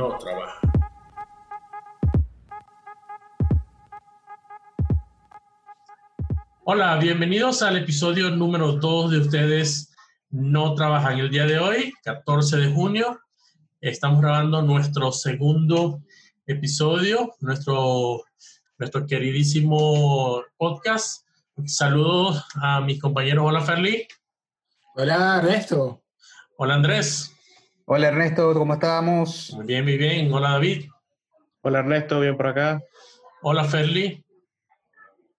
no trabaja. Hola, bienvenidos al episodio número 2 de ustedes no trabajan. El día de hoy, 14 de junio, estamos grabando nuestro segundo episodio, nuestro, nuestro queridísimo podcast. Saludos a mis compañeros. Hola, Ferli. Hola, Ernesto. Hola, Andrés. Hola, Ernesto, ¿cómo estamos? Muy bien, muy bien. Hola, David. Hola, Ernesto, bien por acá. Hola, Ferli.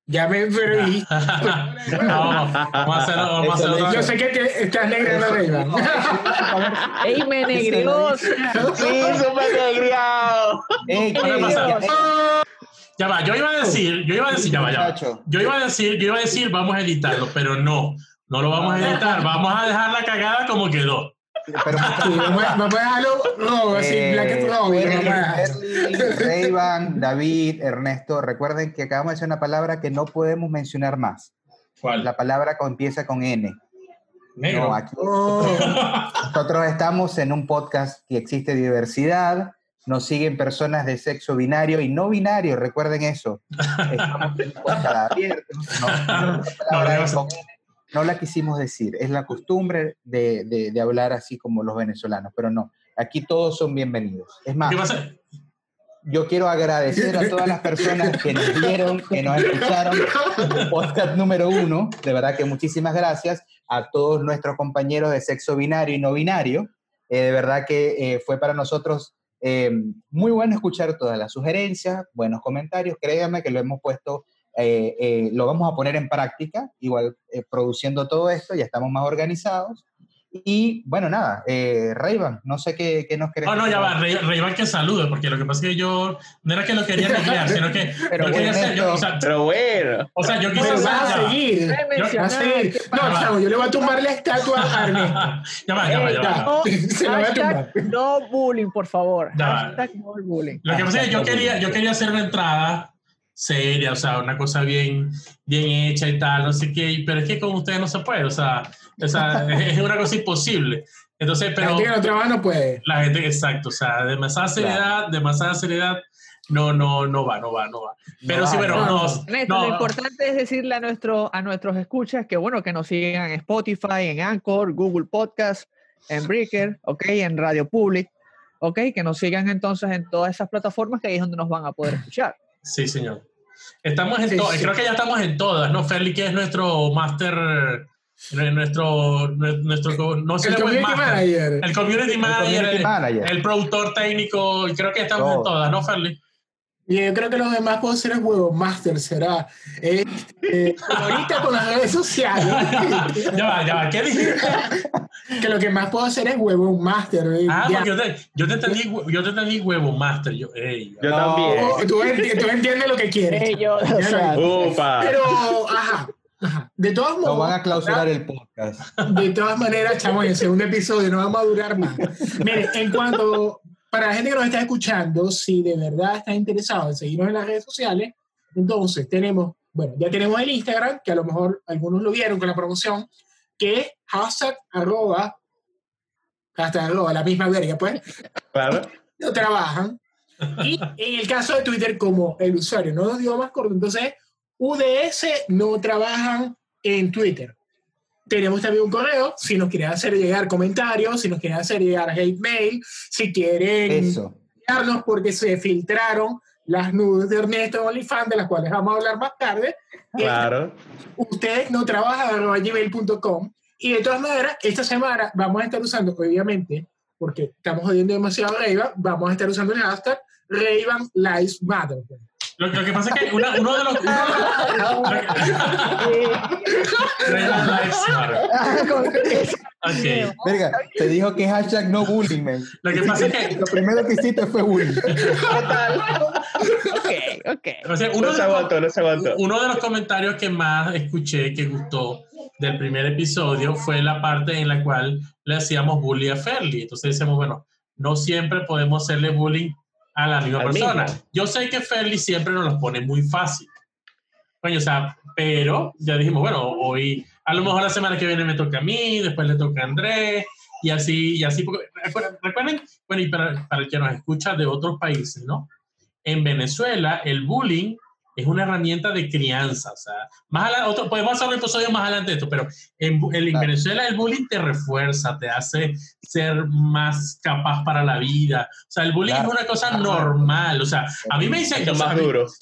Ya me perdí. vamos, vamos a hacerlo, vamos a hacerlo otra Yo sé que te- estás negra en la regla. ¡Ey, me negrió! ¿Qué pasa? ey, Ya va, yo iba a decir, yo iba a decir, ya va, ya va. Yo iba a decir, yo iba a decir, vamos a editarlo, pero no, no lo vamos a editar, vamos a dejar la cagada como quedó. Pero, vamos a dejarlo rojo, así, eh, black Ray-Ban, David, Ernesto, recuerden que acabamos de decir una palabra que no podemos mencionar más. ¿Cuál? La palabra que empieza con N. Negro. No, aquí Oh, nosotros estamos en un podcast que existe diversidad, nos siguen personas de sexo binario y no binario, recuerden eso. Estamos en un podcast abierto. No, no. No la quisimos decir, es la costumbre de, de- de hablar así como los venezolanos, pero no, aquí todos son bienvenidos. Es más, ¿Qué pasa? yo quiero agradecer a todas las personas que nos vieron, que nos escucharon, podcast número uno. De verdad que muchísimas gracias a todos nuestros compañeros de sexo binario y no binario. Eh, de verdad que eh, fue para nosotros eh, muy bueno escuchar todas las sugerencias, buenos comentarios. Créanme que lo hemos puesto, eh, eh, lo vamos a poner en práctica, igual eh, produciendo todo esto, ya estamos más organizados. Y bueno, nada, eh, Rayban, no sé qué, qué nos querés No, no, ya va, Rey, Rey que salude, porque lo que pasa es que yo no era que lo quería recrear, sino que Pero yo quería hacer, yo, o, sea, Pero bueno. o sea, yo quise pero hacer, vas a va. seguir. Vas a seguir. No, chavo, yo le voy a tumbar la estatua a Ernesto. ya va, ya va, ya va. No, se lo voy a tumbar. No bullying, por favor. Ya va. No bullying. Lo que pasa es que yo quería, yo quería hacer una entrada seria, o sea, una cosa bien, bien hecha y tal, no sé qué, pero es que con ustedes no se puede, o sea, o sea es una cosa imposible. Entonces, La pero gente que no trabaja no puede. la gente, exacto, o sea, demasiada seriedad, demasiada seriedad, no, no, no va, no va, no va. Pero No sí, va, bueno, no, no, no. Ernesto, no, lo importante es decirle a, nuestro, a nuestros escuchas que, bueno, que nos sigan en Spotify, en Anchor, Google Podcast, en Breaker, ok, en Radio Public, ok, que nos sigan entonces en todas esas plataformas que ahí es donde nos van a poder escuchar. Sí, señor. Estamos en Sí, todas, sí. creo que ya estamos en todas, ¿no? Ferli, que es nuestro máster, eh, nuestro, nuestro, no sé El puede community manager. El community manager, community el, manager. el productor técnico, creo que estamos en todas, ¿no, Ferli? Y yo creo que los demás pueden ser huevo master, será. Eh, eh, ahorita con las redes sociales, ya va, ya va, ¿qué dijiste? que lo que más puedo hacer es huevo master. eh, Ah, ya. porque yo te, yo te entendí, yo te entendí huevo master. Yo, Yo No. también. Oh, tú, enti- tú entiendes lo que quieres. Ellos, o sea. Pero, ajá, ajá. De todos Nos modos, van a clausurar el podcast. de todas maneras, chamo, en el segundo episodio no vamos a durar más. Mire, en cuanto, para la gente que nos está escuchando, si de verdad está interesado en seguirnos en las redes sociales, entonces tenemos, bueno, ya tenemos el Instagram, que a lo mejor algunos lo vieron con la promoción, que es hashtag arroba, hashtag arroba, la misma verga, pues, Claro. no trabajan. Y en el caso de Twitter, como el usuario no nos dio más corto, entonces UDS no trabajan en Twitter. Tenemos también un correo, si nos quieren hacer llegar comentarios, si nos quieren hacer llegar hate mail, si quieren Eso. enviarnos porque se filtraron las nudes de Ernesto OnlyFans, de las cuales vamos a hablar más tarde. Claro. ustedes no trabajan arroba gmail.com y de todas maneras esta semana vamos a estar usando obviamente porque estamos jodiendo demasiado a Ray-Ban, vamos a estar usando el hashtag Ray-Ban Lives Matter Lo, lo que pasa es que una- uno de los. uno de los- Ray-Ban Lives Matter. Ok. Verga, te dijo que hashtag no bullying, man. Lo que pasa es que Lo primero que hiciste fue bullying. ok, ok. o sea, uno, No de se los, aguantó, no se aguantó. uno de los comentarios que más escuché que gustó del primer episodio fue la parte en la cual le hacíamos bullying a Ferli. Entonces decíamos, bueno, no siempre podemos hacerle bullying a la misma Al persona. mismo. Yo sé que Ferli siempre nos los pone muy fácil. Coño, o sea, pero ya dijimos, bueno, hoy, a lo mejor la semana que viene me toca a mí, después le toca a Andrés, y así, y así, porque recuerden, recuerden, bueno, y para, para el que nos escucha de otros países, ¿no? En Venezuela, el bullying es una herramienta de crianza, o sea, más adelante, otro, podemos hacer un episodio más adelante de esto, pero en, en Claro. Venezuela el bullying te refuerza, te hace ser más capaz para la vida, o sea, el bullying Claro. es una cosa normal, o sea, a mí me dicen que o sea, mí-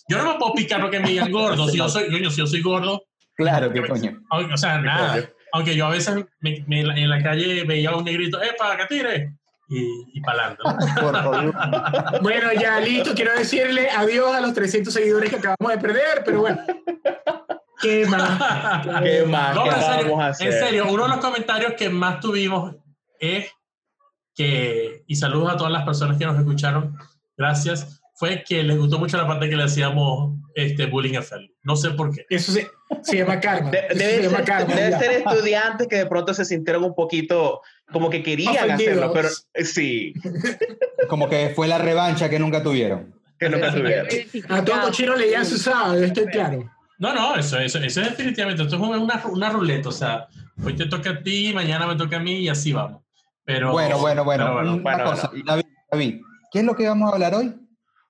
yo no me puedo picar porque me digan gordo, si yo soy, coño, si yo soy gordo, Claro, qué coño. o sea, nada. Aunque yo a veces me- me- en la calle veía a un negrito, ¡epa, que tire! Y, y adelante. Por favor. Bueno, ya listo. Quiero decirle adiós a los 300 seguidores que acabamos de perder, pero bueno. ¿Qué más? ¿Qué más? No, ¿Qué en serio, vamos a hacer? En serio, uno de los comentarios que más tuvimos es que, y saludos a todas las personas que nos escucharon, gracias, fue que les gustó mucho la parte que le hacíamos este, bullying a Feli. No sé por qué. Eso se, se llama karma. De- Eso se debe llama ser, karma. debe ser estudiantes que de pronto se sintieron un poquito como que querían Ofendidos. hacerlo, pero eh, sí, Como que fue la revancha que nunca tuvieron. que nunca tuvieron. A todo cochino le ya sabe, estoy claro. No, no, eso, eso, eso es definitivamente, esto es una, una ruleta, o sea, hoy te toca a ti, mañana me toca a mí y así vamos. Pero, Bueno, bueno, bueno. pero bueno, Una bueno, cosa, bueno. David, David, ¿qué es lo que vamos a hablar hoy?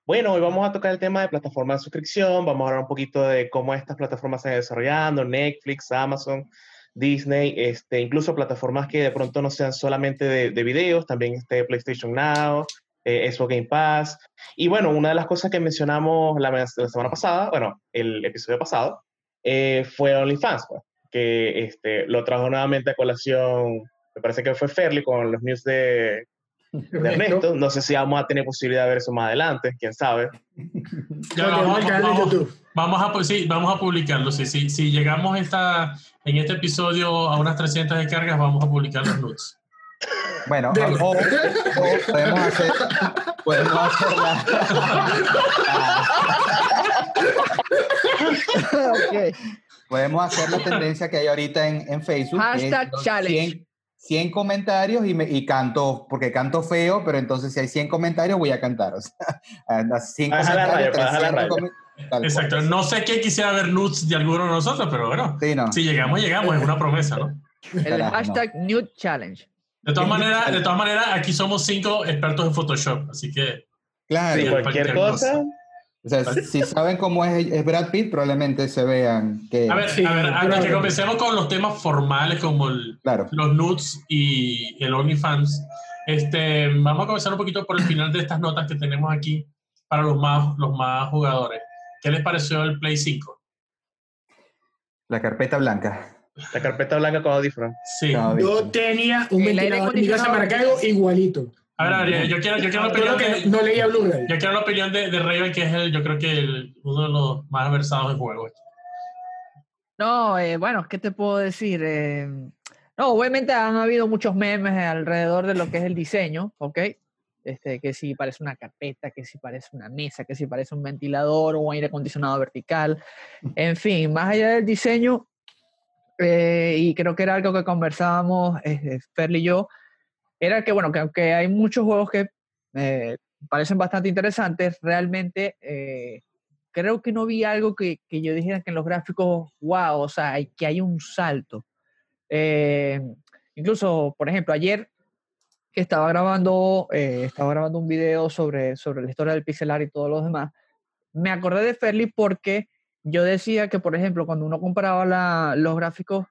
Bueno, hoy vamos a tocar el tema de plataformas de suscripción, vamos a hablar un poquito de cómo estas plataformas se están desarrollando, Netflix, Amazon, Disney, este, incluso plataformas que de pronto no sean solamente de, de videos, también este PlayStation Now, eh, Xbox Game Pass. Y bueno, una de las cosas que mencionamos la semana pasada, bueno, el episodio pasado, eh, fue OnlyFans, pues, que este, lo trajo nuevamente a colación, me parece que fue Fairly con los news de, de Ernesto. No sé si vamos a tener posibilidad de ver eso más adelante, quién sabe. ya vamos, vamos-. Vamos a, sí, vamos a publicarlo. Sí, sí, si llegamos esta, en este episodio a unas 300 descargas, vamos a publicar los nudes. Bueno, o, o podemos hacer, podemos hacer la, Ok. podemos hacer la tendencia que hay ahorita en, en Facebook. Hashtag challenge. 100, 100 comentarios y, me, y canto, porque canto feo, pero entonces si hay 100 comentarios voy a cantar. O sea, a 100 Baja la comentarios, la 300 raya. cual. Exacto. No sé quién quisiera ver nudes de alguno de nosotros, pero bueno, Sí, no. si llegamos, llegamos. Es una promesa, ¿no? El Carajo, no. hashtag Nude Challenge. De todas maneras, de todas maneras, aquí somos cinco expertos en Photoshop, así que Claro. Sí, Sí, cualquier cualquier cosa. cosa. O sea, si saben cómo es, es Brad Pitt, probablemente se vean que... a ver, Sí, a ver, antes que comencemos con los temas formales como el, Claro. los nudes y el OnlyFans, este, vamos a comenzar un poquito por el final de estas notas que tenemos aquí para los más, los más jugadores. ¿Qué les pareció el Play 5? La carpeta blanca. La carpeta blanca con audífono. Sí. No, Yo tenía un ventilador en mi casa. Maracaibo igualito. A ver, yo quiero, yo quiero la Solo opinión que de, no leía Blu-ray. yo quiero la opinión de, de Raven, que es el, yo creo que el- uno de los más versados en juego. No, eh, bueno, ¿qué te puedo decir? Eh, no, obviamente han habido muchos memes alrededor de lo que es el diseño, ¿ok? Este, que si parece una carpeta, que si parece una mesa, que si parece un ventilador o un aire acondicionado vertical. En fin, más allá del diseño, eh, y creo que era algo que conversábamos eh, Ferli y yo, era que, bueno, que aunque hay muchos juegos que eh, parecen bastante interesantes, realmente eh, creo que no vi algo que, que yo dijera que en los gráficos, wow, o sea, hay, que hay un salto. Eh, incluso, por ejemplo, ayer que estaba grabando, eh, estaba grabando un video sobre, sobre la historia del pixelar y todos los demás, me acordé de Fairly porque yo decía que, por ejemplo, cuando uno comparaba la- los gráficos,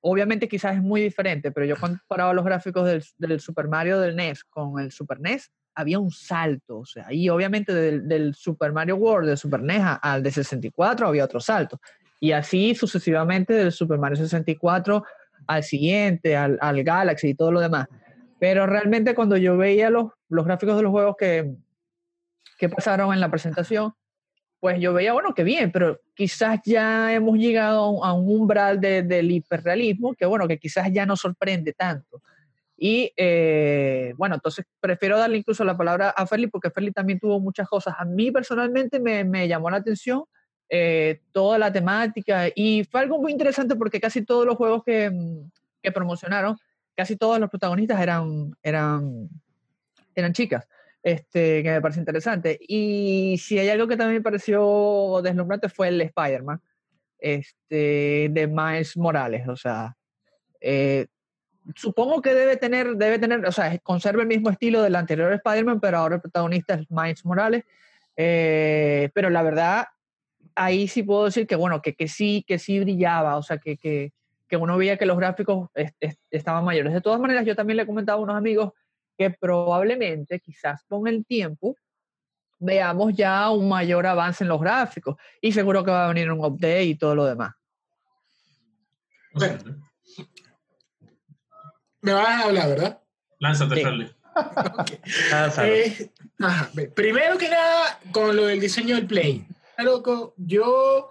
obviamente quizás es muy diferente, pero yo comparaba los gráficos del, del Super Mario del NES con el Super NES, había un salto, o sea, y obviamente del, del Super Mario World, del Super NES al de 64 había otro salto, y así sucesivamente del Super Mario 64 al siguiente, al, al Galaxy y todo lo demás. Pero realmente cuando yo veía los, los gráficos de los juegos que, que pasaron en la presentación, pues yo veía, bueno, que bien, pero quizás ya hemos llegado a un- a un umbral de- del hiperrealismo que, bueno, que quizás ya no sorprende tanto. Y eh, bueno, entonces prefiero darle incluso la palabra a Ferli porque Ferli también tuvo muchas cosas. A mí personalmente me, me llamó la atención eh, toda la temática y fue algo muy interesante porque casi todos los juegos que, mm, que promocionaron, casi todos los protagonistas eran, eran, eran chicas, este, que me parece interesante. Y si hay algo que también me pareció deslumbrante fue el Spider-Man este, de Miles Morales. O sea, eh, supongo que debe tener, debe tener, o sea, conserva el mismo estilo del anterior Spider-Man, pero ahora el protagonista es Miles Morales. Eh, pero la verdad, ahí sí puedo decir que, bueno, que, que sí, que sí brillaba, o sea, que, que, que uno veía que los gráficos estaban mayores. De todas maneras, yo también le comentaba a unos amigos que probablemente, quizás con el tiempo, veamos ya un mayor avance en los gráficos y seguro que va a venir un update y todo lo demás. me vas a hablar, ¿verdad? Lánzate, Charlie. Eh, primero que nada, con lo del diseño del Play. Loco, yo,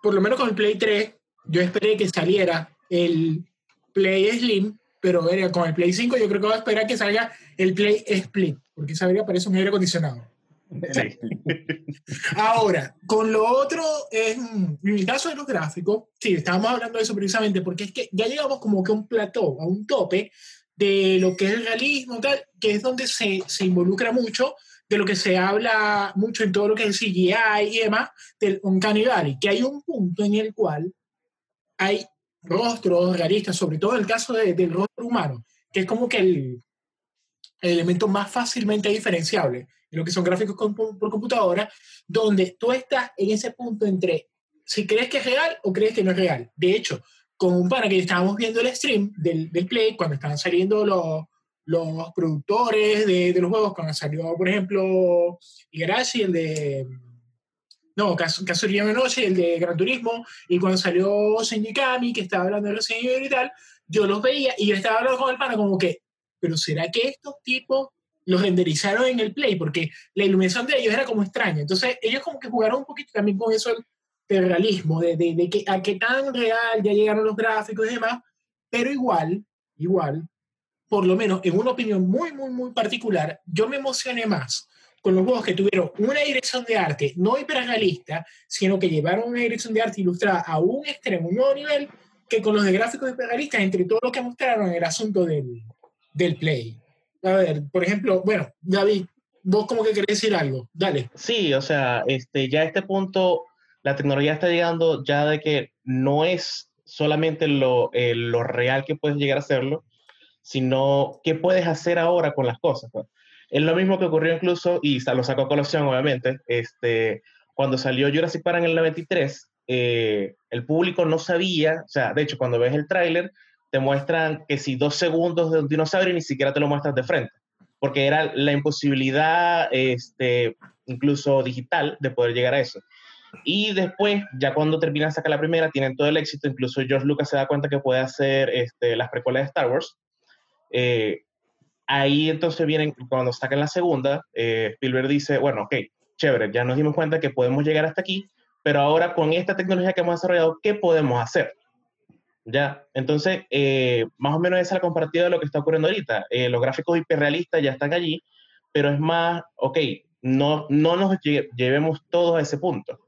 por lo menos con el Play 3, yo esperé que saliera el Play Slim, pero con el Play 5 yo creo que voy a esperar que salga el Play Split, porque sabría parece un aire acondicionado. Ahora, con lo otro, en el caso de los gráficos, sí, estábamos hablando de eso precisamente, porque es que ya llegamos como que a un plató, a un tope de lo que es el realismo, tal, que es donde se, se involucra mucho de lo que se habla mucho en todo lo que es el CGI y demás, del Uncanny Valley, que hay un punto en el cual hay rostros realistas, sobre todo el caso del rostro humano, que es como que el, el elemento más fácilmente diferenciable en lo que son gráficos por computadora, donde tú estás en ese punto entre si crees que es real o crees que no es real. De hecho, con un pana que estábamos viendo el stream del, del Play, cuando estaban saliendo los, los productores de, de, los juegos, cuando salió, por ejemplo, Igarashi, el de. No, Kazuya Menoshi, el de Gran Turismo, y cuando salió Shinji que estaba hablando de Resident Evil y tal, yo los veía y yo estaba hablando con el pana como que, pero ¿será que estos tipos los renderizaron en el Play? Porque la iluminación de ellos era como extraña. Entonces, ellos como que jugaron un poquito también con eso del realismo, de, de, de que, a qué tan real ya llegaron los gráficos y demás, pero igual, igual, por lo menos en una opinión muy, muy, muy particular, yo me emocioné más con los juegos que tuvieron una dirección de arte no hiperrealista, sino que llevaron una dirección de arte ilustrada a un extremo, un nuevo nivel, que con los de gráficos hiperrealistas, entre todo lo que mostraron el asunto del, del Play. A ver, por ejemplo, bueno, David, vos como que querés decir algo, dale. Sí, o sea, este, ya a este punto la tecnología está llegando ya de que no es solamente lo, eh, lo real que puedes llegar a hacerlo, sino qué puedes hacer ahora con las cosas. Pues. Es lo mismo que ocurrió incluso, y lo sacó a colación obviamente, este, cuando salió Jurassic Park en el 93, eh, el público no sabía, o sea, de hecho, cuando ves el tráiler, te muestran que si dos segundos de un dinosaurio ni siquiera te lo muestras de frente, porque era la imposibilidad, este, incluso digital, de poder llegar a eso. Y después, ya cuando terminan sacar la primera, tienen todo el éxito, incluso George Lucas se da cuenta que puede hacer este, las precuelas de Star Wars, eh, ahí entonces vienen, cuando sacan la segunda, eh, Spielberg dice, bueno, ok, chévere, ya nos dimos cuenta que podemos llegar hasta aquí, pero ahora con esta tecnología que hemos desarrollado, ¿qué podemos hacer? Ya, entonces, eh, más o menos esa es la comparativa de lo que está ocurriendo ahorita. los gráficos hiperrealistas ya están allí, pero es más, ok, no, no nos llevemos todos a ese punto.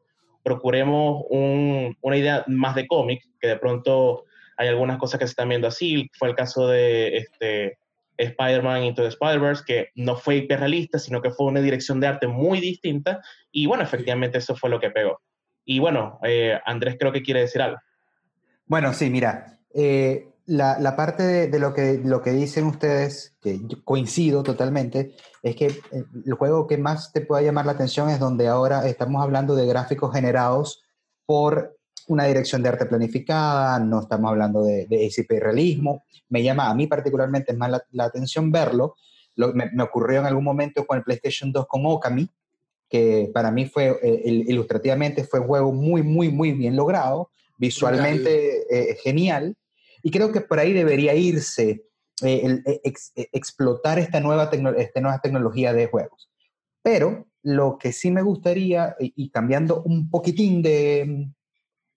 Procuremos una idea más de cómic, que de pronto hay algunas cosas que se están viendo así. Fue el caso de este, Spider-Man Into the Spider-Verse, que no fue hiperrealista, sino que fue una dirección de arte muy distinta. Y bueno, efectivamente eso fue lo que pegó. Y bueno, eh, Andrés creo que quiere decir algo. Bueno, sí, mira, eh, la, la, parte de, de, lo, que, lo que dicen ustedes, que coincido totalmente, es que eh, el juego que más te pueda llamar la atención es donde ahora estamos hablando de gráficos generados por una dirección de arte planificada, no estamos hablando de, de ese realismo. Me llama a mí particularmente más la, atención verlo. Lo, me, me, ocurrió en algún momento con el PlayStation 2 con Okami, que para mí fue, eh, ilustrativamente, fue un juego muy, muy, muy bien logrado, visualmente eh, genial. Y creo que por ahí debería irse eh, el, ex, explotar esta nueva, esta nueva tecnología de juegos. Pero lo que sí me gustaría, y, y cambiando un poquitín de,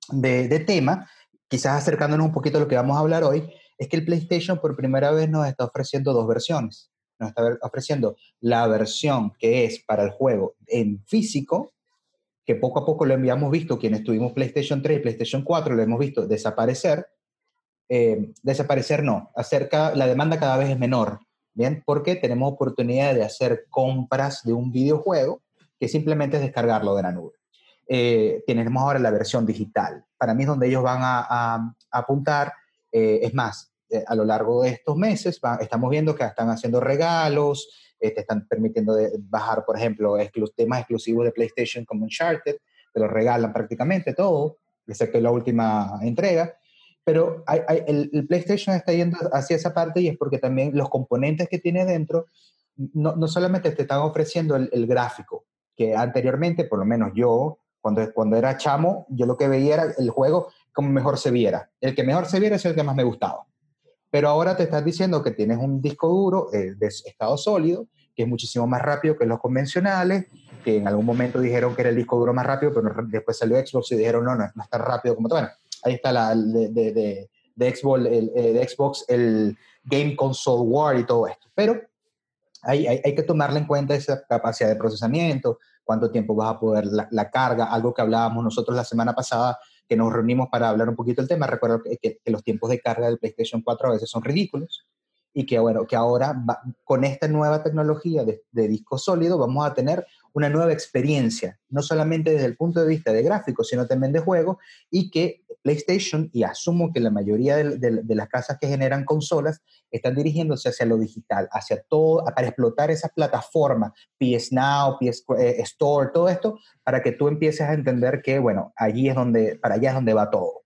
de, tema, quizás acercándonos un poquito a lo que vamos a hablar hoy, es que el PlayStation por primera vez nos está ofreciendo dos versiones. Nos está ofreciendo la versión que es para el juego en físico, que poco a poco lo habíamos visto, quienes tuvimos PlayStation 3 y PlayStation 4, lo hemos visto desaparecer. Eh, desaparecer no, acerca, la demanda cada vez es menor, ¿bien? Porque tenemos oportunidad de hacer compras de un videojuego que simplemente es descargarlo de la nube eh, tenemos ahora la versión digital. Para mí es donde ellos van a, a, apuntar. Eh, es más, eh, a lo largo de estos meses estamos viendo que están haciendo regalos, te están permitiendo de bajar, por ejemplo, temas exclusivos de PlayStation como Uncharted, te lo regalan prácticamente todo, excepto la última entrega. Pero el, PlayStation está yendo hacia esa parte y es porque también los componentes que tiene dentro no, no solamente te están ofreciendo el, el, gráfico, que anteriormente, por lo menos yo, cuando, cuando era chamo, yo lo que veía era el juego como mejor se viera. El que mejor se viera es el que más me gustaba. Pero ahora te estás diciendo que tienes un disco duro eh, de estado sólido, que es muchísimo más rápido que los convencionales, que en algún momento dijeron que era el disco duro más rápido, pero después salió Xbox y dijeron, no, no, no es tan rápido como. Bueno, ahí está la de, de, de, Xbox, el, eh, de Xbox, el Game Console War y todo esto. Pero hay, hay, hay, que tomarle en cuenta esa capacidad de procesamiento, cuánto tiempo vas a poder la, carga, algo que hablábamos nosotros la semana pasada, que nos reunimos para hablar un poquito del tema. Recuerdo que, los tiempos de carga del PlayStation 4 a veces son ridículos y que, bueno, que ahora con esta nueva tecnología de, de, disco sólido vamos a tener una nueva experiencia, no solamente desde el punto de vista de gráficos, sino también de juego, y que PlayStation, y asumo que la mayoría de, las casas que generan consolas están dirigiéndose hacia lo digital, hacia todo, para explotar esa plataforma, PS Now, PS eh, Store, todo esto, para que tú empieces a entender que, bueno, allí es donde, para allá es donde va todo.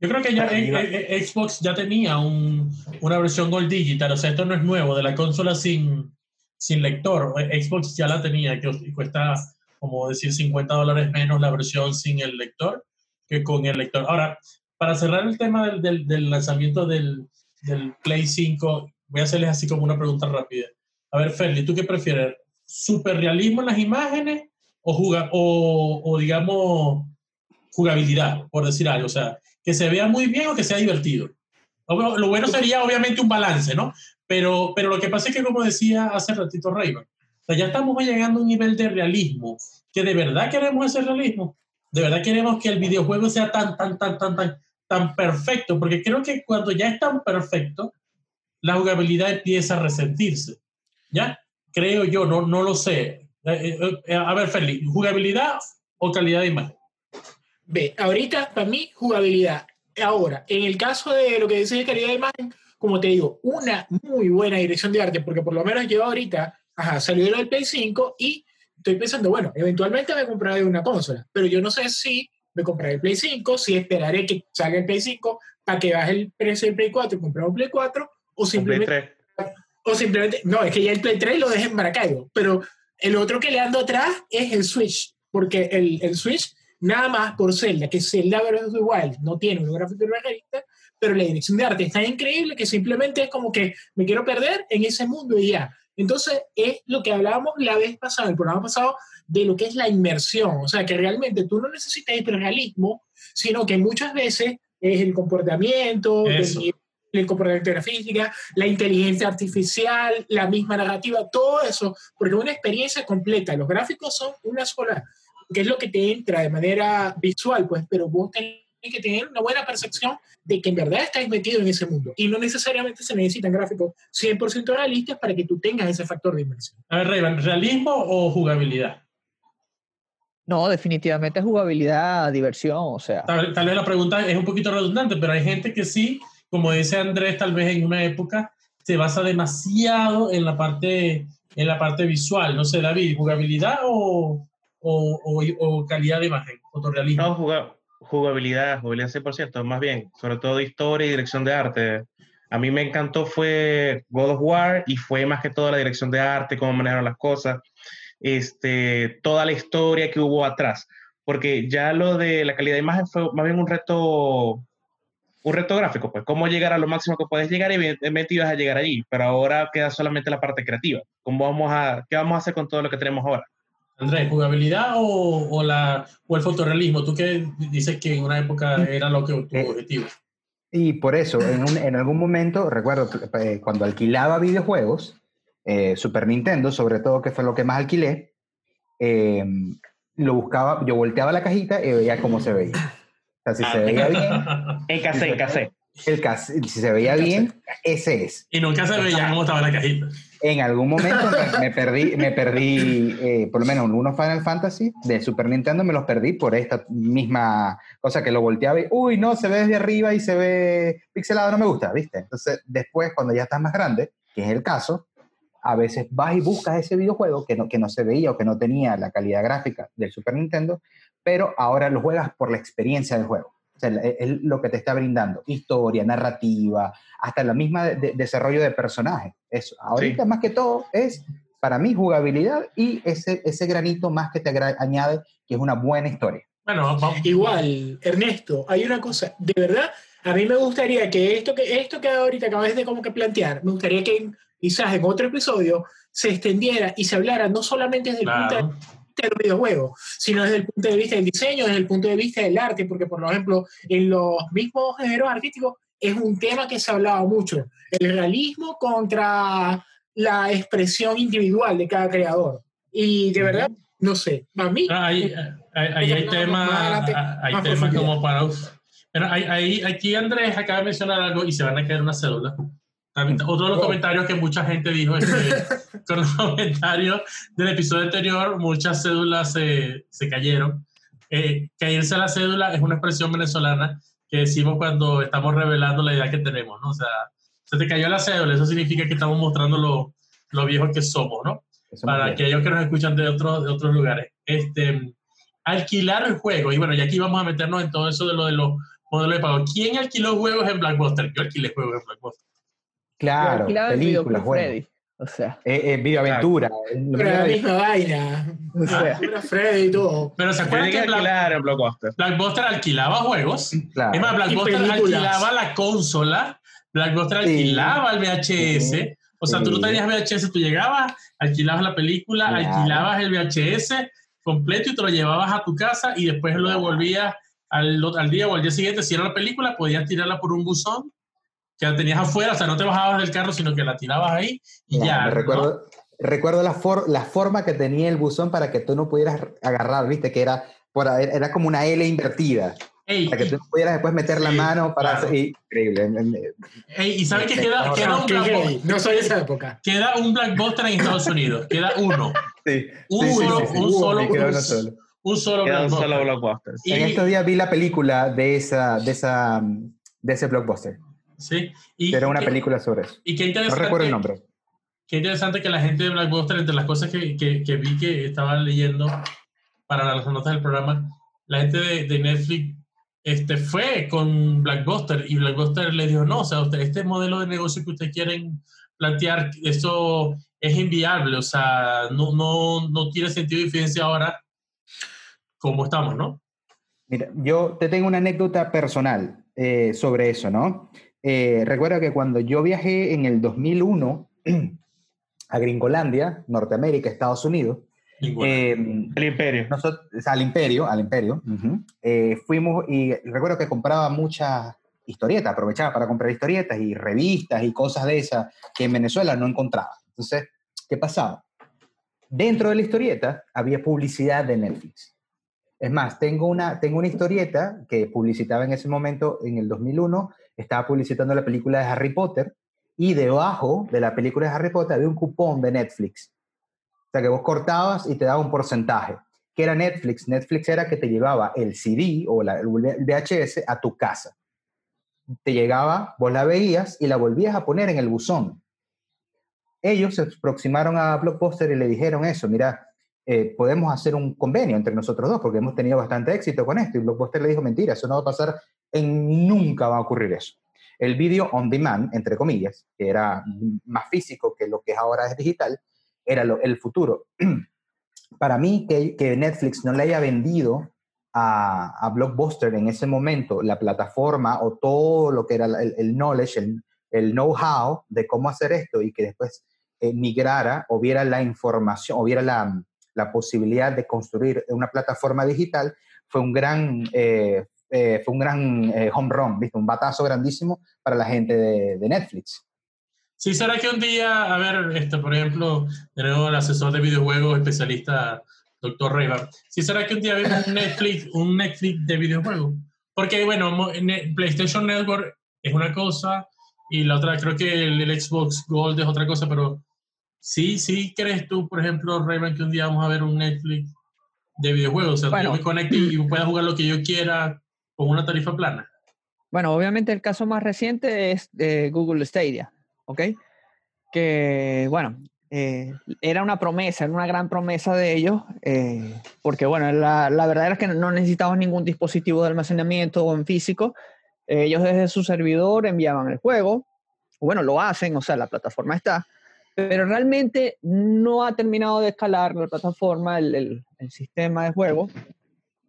Yo creo que ya Xbox ya tenía una versión Gold Digital, o sea, esto no es nuevo, de la consola sin, sin lector. Xbox ya la tenía, que cuesta, como decir, 50 dólares menos la versión sin el lector que con el lector. Ahora, para cerrar el tema del, del, lanzamiento del, del, Play 5, voy a hacerles así como una pregunta rápida. A ver, Ferli, ¿tú qué prefieres? ¿Super realismo en las imágenes o, jugar, o, o, digamos, jugabilidad, por decir algo? O sea, que se vea muy bien o que sea divertido. Lo bueno sería obviamente un balance, ¿no? Pero, pero lo que pasa es que, como decía hace ratito Rayman, o sea, ya estamos llegando a un nivel de realismo, que de verdad queremos ese realismo. De verdad queremos que el videojuego sea tan, tan, tan, tan, tan, tan perfecto, porque creo que cuando ya es tan perfecto, la jugabilidad empieza a resentirse. ¿Ya? Creo yo, no, no lo sé. Eh, eh, eh, a ver, Feli, ¿jugabilidad o calidad de imagen? Ve, ahorita para mí jugabilidad. Ahora, en el caso de lo que dice de calidad de imagen, como te digo, una muy buena dirección de arte, porque por lo menos yo ahorita, ajá, salió del Play 5 y estoy pensando, bueno, eventualmente me compraré una consola, pero yo no sé si me compraré el Play 5, si esperaré que salga el Play 5 para que baje el precio del Play 4 y comprar un Play 4, o simplemente... O simplemente, no, es que ya el Play 3 lo dejen en Maracaibo, pero el otro que le ando atrás es el Switch, porque el, el Switch, nada más por Zelda, que Zelda the Wild no tiene un gráfico realista, pero la dirección de arte está increíble que simplemente es como que me quiero perder en ese mundo y ya. Entonces, es lo que hablábamos la vez pasada, el programa pasado, de lo que es la inmersión. O sea, que realmente tú no necesitas hiperrealismo, sino que muchas veces es el comportamiento, el, comportamiento de la física, la inteligencia artificial, la misma narrativa, todo eso, porque es una experiencia completa. Los gráficos son una sola, que es lo que te entra de manera visual, pues, pero vos tenés que tener una buena percepción de que en verdad estáis metido en ese mundo. Y no necesariamente se necesitan gráficos 100% realistas para que tú tengas ese factor de inversión. A ver, Rayban, ¿realismo o jugabilidad? No, definitivamente jugabilidad, diversión, o sea. Tal, vez la pregunta es un poquito redundante, pero hay gente que sí, como dice Andrés, tal vez en una época se basa demasiado en la parte, en la parte visual. No sé, David, ¿jugabilidad o, o, o, calidad de imagen, fotorrealismo? No, jugabilidad, jugabilidad 100%, más bien, sobre todo historia y dirección de arte. A mí me encantó fue God of War y fue más que todo la dirección de arte, cómo manejaron las cosas, este, toda la historia que hubo atrás. Porque ya lo de la calidad de imagen fue más bien un reto, un reto gráfico, pues cómo llegar a lo máximo que puedes llegar y evidentemente ibas a llegar allí, pero ahora queda solamente la parte creativa. ¿Cómo vamos a, ¿Qué vamos a hacer con todo lo que tenemos ahora? Andrés, ¿jugabilidad o, la, o el fotorrealismo? Tú que dices que en una época era lo que tu eh, objetivo. Y por eso, en, algún momento, recuerdo eh, cuando alquilaba videojuegos, eh, Super Nintendo, sobre todo, que fue lo que más alquilé, lo buscaba, yo volteaba la cajita y veía cómo se veía. O sea, si se veía bien. En cassette, El si se veía bien, ese es. Y nunca se veía cómo estaba la cajita. En algún momento me, me perdí, me perdí eh, por lo menos unos Final Fantasy de Super Nintendo, me los perdí por esta misma cosa que lo volteaba y, uy, no, se ve desde arriba y se ve pixelado, no me gusta, ¿viste? Entonces, después, cuando ya estás más grande, que es el caso, a veces vas y buscas ese videojuego que no, que no se veía o que no tenía la calidad gráfica del Super Nintendo, pero ahora lo juegas por la experiencia del juego. O sea, es es lo que te está brindando. Historia, narrativa, hasta la misma de- de- desarrollo de personajes. Eso. Ahorita más que todo es, para mí, jugabilidad y ese, ese granito más que te añade, que es una buena historia. Bueno, vamos. Igual, Ernesto, hay una cosa, de verdad, a mí me gustaría que esto que, esto que ahorita acabas de como que plantear, me gustaría que quizás en otro episodio se extendiera y se hablara no solamente desde el punto de. Vista del videojuego, sino desde el punto de vista del diseño, desde el punto de vista del arte, porque por ejemplo, en los mismos géneros artísticos es un tema que se ha hablado mucho, el realismo contra la expresión individual de cada creador. Y de verdad, no sé, a mí... Ah, Ahí, hay temas, adelante, hay más temas profundidad. como para... Pero ahí- aquí Andrés acaba de mencionar algo y se van a caer una cédula. Otro de los comentarios que mucha gente dijo es que con los comentarios del episodio anterior muchas cédulas se, se cayeron. Eh, caerse a la cédula es una expresión venezolana que decimos cuando estamos revelando la idea que tenemos, ¿no? O sea, se te cayó la cédula, eso significa que estamos mostrando lo, lo viejos que somos, ¿no? Eso para aquellos que nos escuchan de, otros de otros lugares. Este, alquilar el juego, y bueno, y aquí vamos a meternos en todo eso de lo de los modelos de pago. ¿Quién alquiló juegos en Blackbuster? Yo alquilé juegos en Blackbuster. Claro, películas. Freddy. O sea, Eh, eh, videoaventura. Pero la misma vaina. o sea, Era Freddy y todo. Pero ¿se acuerdan que Black- en Blockbuster. Blackbuster alquilaba juegos? claro. Es más, Blackbuster películas. alquilaba la consola, Blackbuster Sí. alquilaba el VHS. O sea, tú no Sí. tenías VHS, tú llegabas, alquilabas la película, Claro. alquilabas el VHS completo y te lo llevabas a tu casa y después lo devolvías al, al día o al día siguiente. Si era la película, podías tirarla por un buzón que la tenías afuera, o sea, no te bajabas del carro, sino que la tirabas ahí y ya. me ¿no? recuerdo, recuerdo la, for- la forma que tenía el buzón para que tú no pudieras agarrar, viste, que era, por, era como una L invertida, Ey, para que tú no pudieras después meter la Sí, mano para claro. hacer... y- Increíble. ey, ¿Y sabes que queda, queda, No, un heavy. No soy de esa época. queda un Blackbuster en Estados Unidos? Queda uno. Sí, Un sí, sí, solo- sí, sí. un solo- un- uno solo. Un solo Queda un Blackbuster. solo Blockbuster. Y- En estos días vi la película de, esa, de, esa, de ese blockbuster. Sí. Y, Era una y- película sobre eso. Y qué No interesante. recuerdo el nombre. Qué interesante que la gente de Blackbuster, entre las cosas que, que, que vi que estaban leyendo para las notas del programa, la gente de, de Netflix este, fue con Blackbuster y Blackbuster le dijo, no, o sea, usted, este modelo de negocio que ustedes quieren plantear, eso es inviable, o sea, no, no, no tiene sentido de diferencia ahora como estamos, ¿no? Mira, yo te tengo una anécdota personal eh, sobre eso, ¿no? Eh, recuerdo que cuando yo viajé en el 2001 a Gringolandia, Norteamérica, Estados Unidos, eh, El Imperio. nosotros, al imperio, al imperio, ujú, eh, fuimos y recuerdo que compraba muchas historietas, aprovechaba para comprar historietas y revistas y cosas de esas que en Venezuela no encontraba. Entonces, ¿qué pasaba? Dentro de la historieta había publicidad de Netflix. Es más, tengo una, tengo una historieta que publicitaba en ese momento, en el 2001, estaba publicitando la película de Harry Potter y debajo de la película de Harry Potter había un cupón de Netflix. O sea, que vos cortabas y te daba un porcentaje. ¿Qué era Netflix? Netflix era que te llevaba el CD o la, el VHS a tu casa. Te llegaba, vos la veías y la volvías a poner en el buzón. Ellos se aproximaron a Blockbuster y le dijeron eso, mira, eh, podemos hacer un convenio entre nosotros dos porque hemos tenido bastante éxito con esto. Y Blockbuster le dijo, mentira, eso no va a pasar, en, nunca va a ocurrir eso. El video on demand, entre comillas, que era más físico que lo que ahora es digital, era lo- el futuro. Para mí, que, Netflix no le haya vendido a, Blockbuster en ese momento la plataforma o todo lo que era el, el knowledge, el, el know-how de cómo hacer esto y que después eh, migrara o viera la información o viera la, la posibilidad de construir una plataforma digital, fue un gran, eh, eh, fue un gran eh, home run, ¿viste? un batazo grandísimo para la gente de, de Netflix. Sí, será que un día, a ver, este, por ejemplo, tenemos el asesor de videojuegos, especialista, doctor Reyba. Sí, será que un día vemos un Netflix, un Netflix de videojuegos. Porque, bueno, PlayStation Network es una cosa y la otra, creo que el, el Xbox Gold es otra cosa, pero sí, sí crees tú, por ejemplo, Rayman, que un día vamos a ver un Netflix de videojuegos, o sea, Bueno. yo me conecte y pueda jugar lo que yo quiera con una tarifa plana. Bueno, obviamente el caso más reciente es de Google Stadia, ¿ok? Que, bueno, eh, era una promesa, era una gran promesa de ellos, eh, porque, bueno, la, la verdad es que no necesitaban ningún dispositivo de almacenamiento en físico. Ellos desde su servidor enviaban el juego, bueno, lo hacen, o sea, la plataforma está, pero realmente no ha terminado de escalar la plataforma, el- el sistema de juego,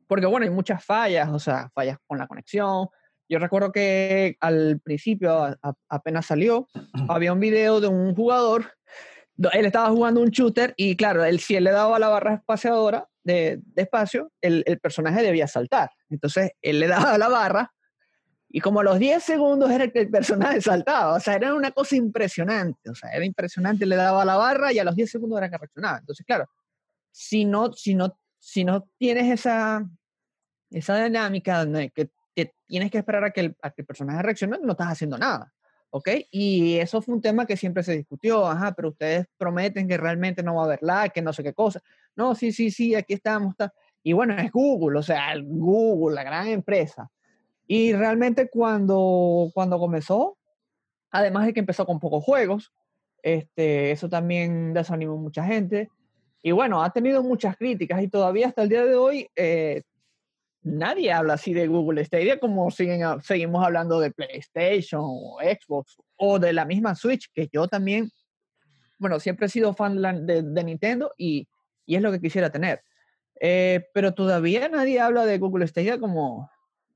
porque, bueno, hay muchas fallas, o sea, fallas con la conexión, yo recuerdo que al principio, a- a- apenas salió, había un video de un jugador, do- él estaba jugando un shooter y claro, él, si él le daba la barra espaciadora de, de espacio, el, el personaje debía saltar. Entonces, él le daba la barra y como a los 10 segundos era que el personaje saltaba. O sea, era una cosa impresionante. O sea, era impresionante, le daba la barra y a los 10 segundos era que reaccionaba. Entonces, claro, si no, si no, si no tienes esa, esa dinámica donde que tienes que esperar a que, el, a que el personaje reaccione, no estás haciendo nada. ¿Ok? Y eso fue un tema que siempre se discutió. Ajá, pero ustedes prometen que realmente no va a haber lag, que no sé qué cosa. No, sí, sí, sí, aquí estamos. Está. Y bueno, es Google, o sea, Google, la gran empresa. Y realmente cuando, cuando comenzó, además de que empezó con pocos juegos, este, eso también desanimó mucha gente. Y bueno, ha tenido muchas críticas y todavía hasta el día de hoy eh, nadie habla así de Google Stadia como siguen, seguimos hablando de PlayStation o Xbox o de la misma Switch, que yo también, bueno, siempre he sido fan de, Nintendo y, y es lo que quisiera tener. Eh, pero todavía nadie habla de Google Stadia como,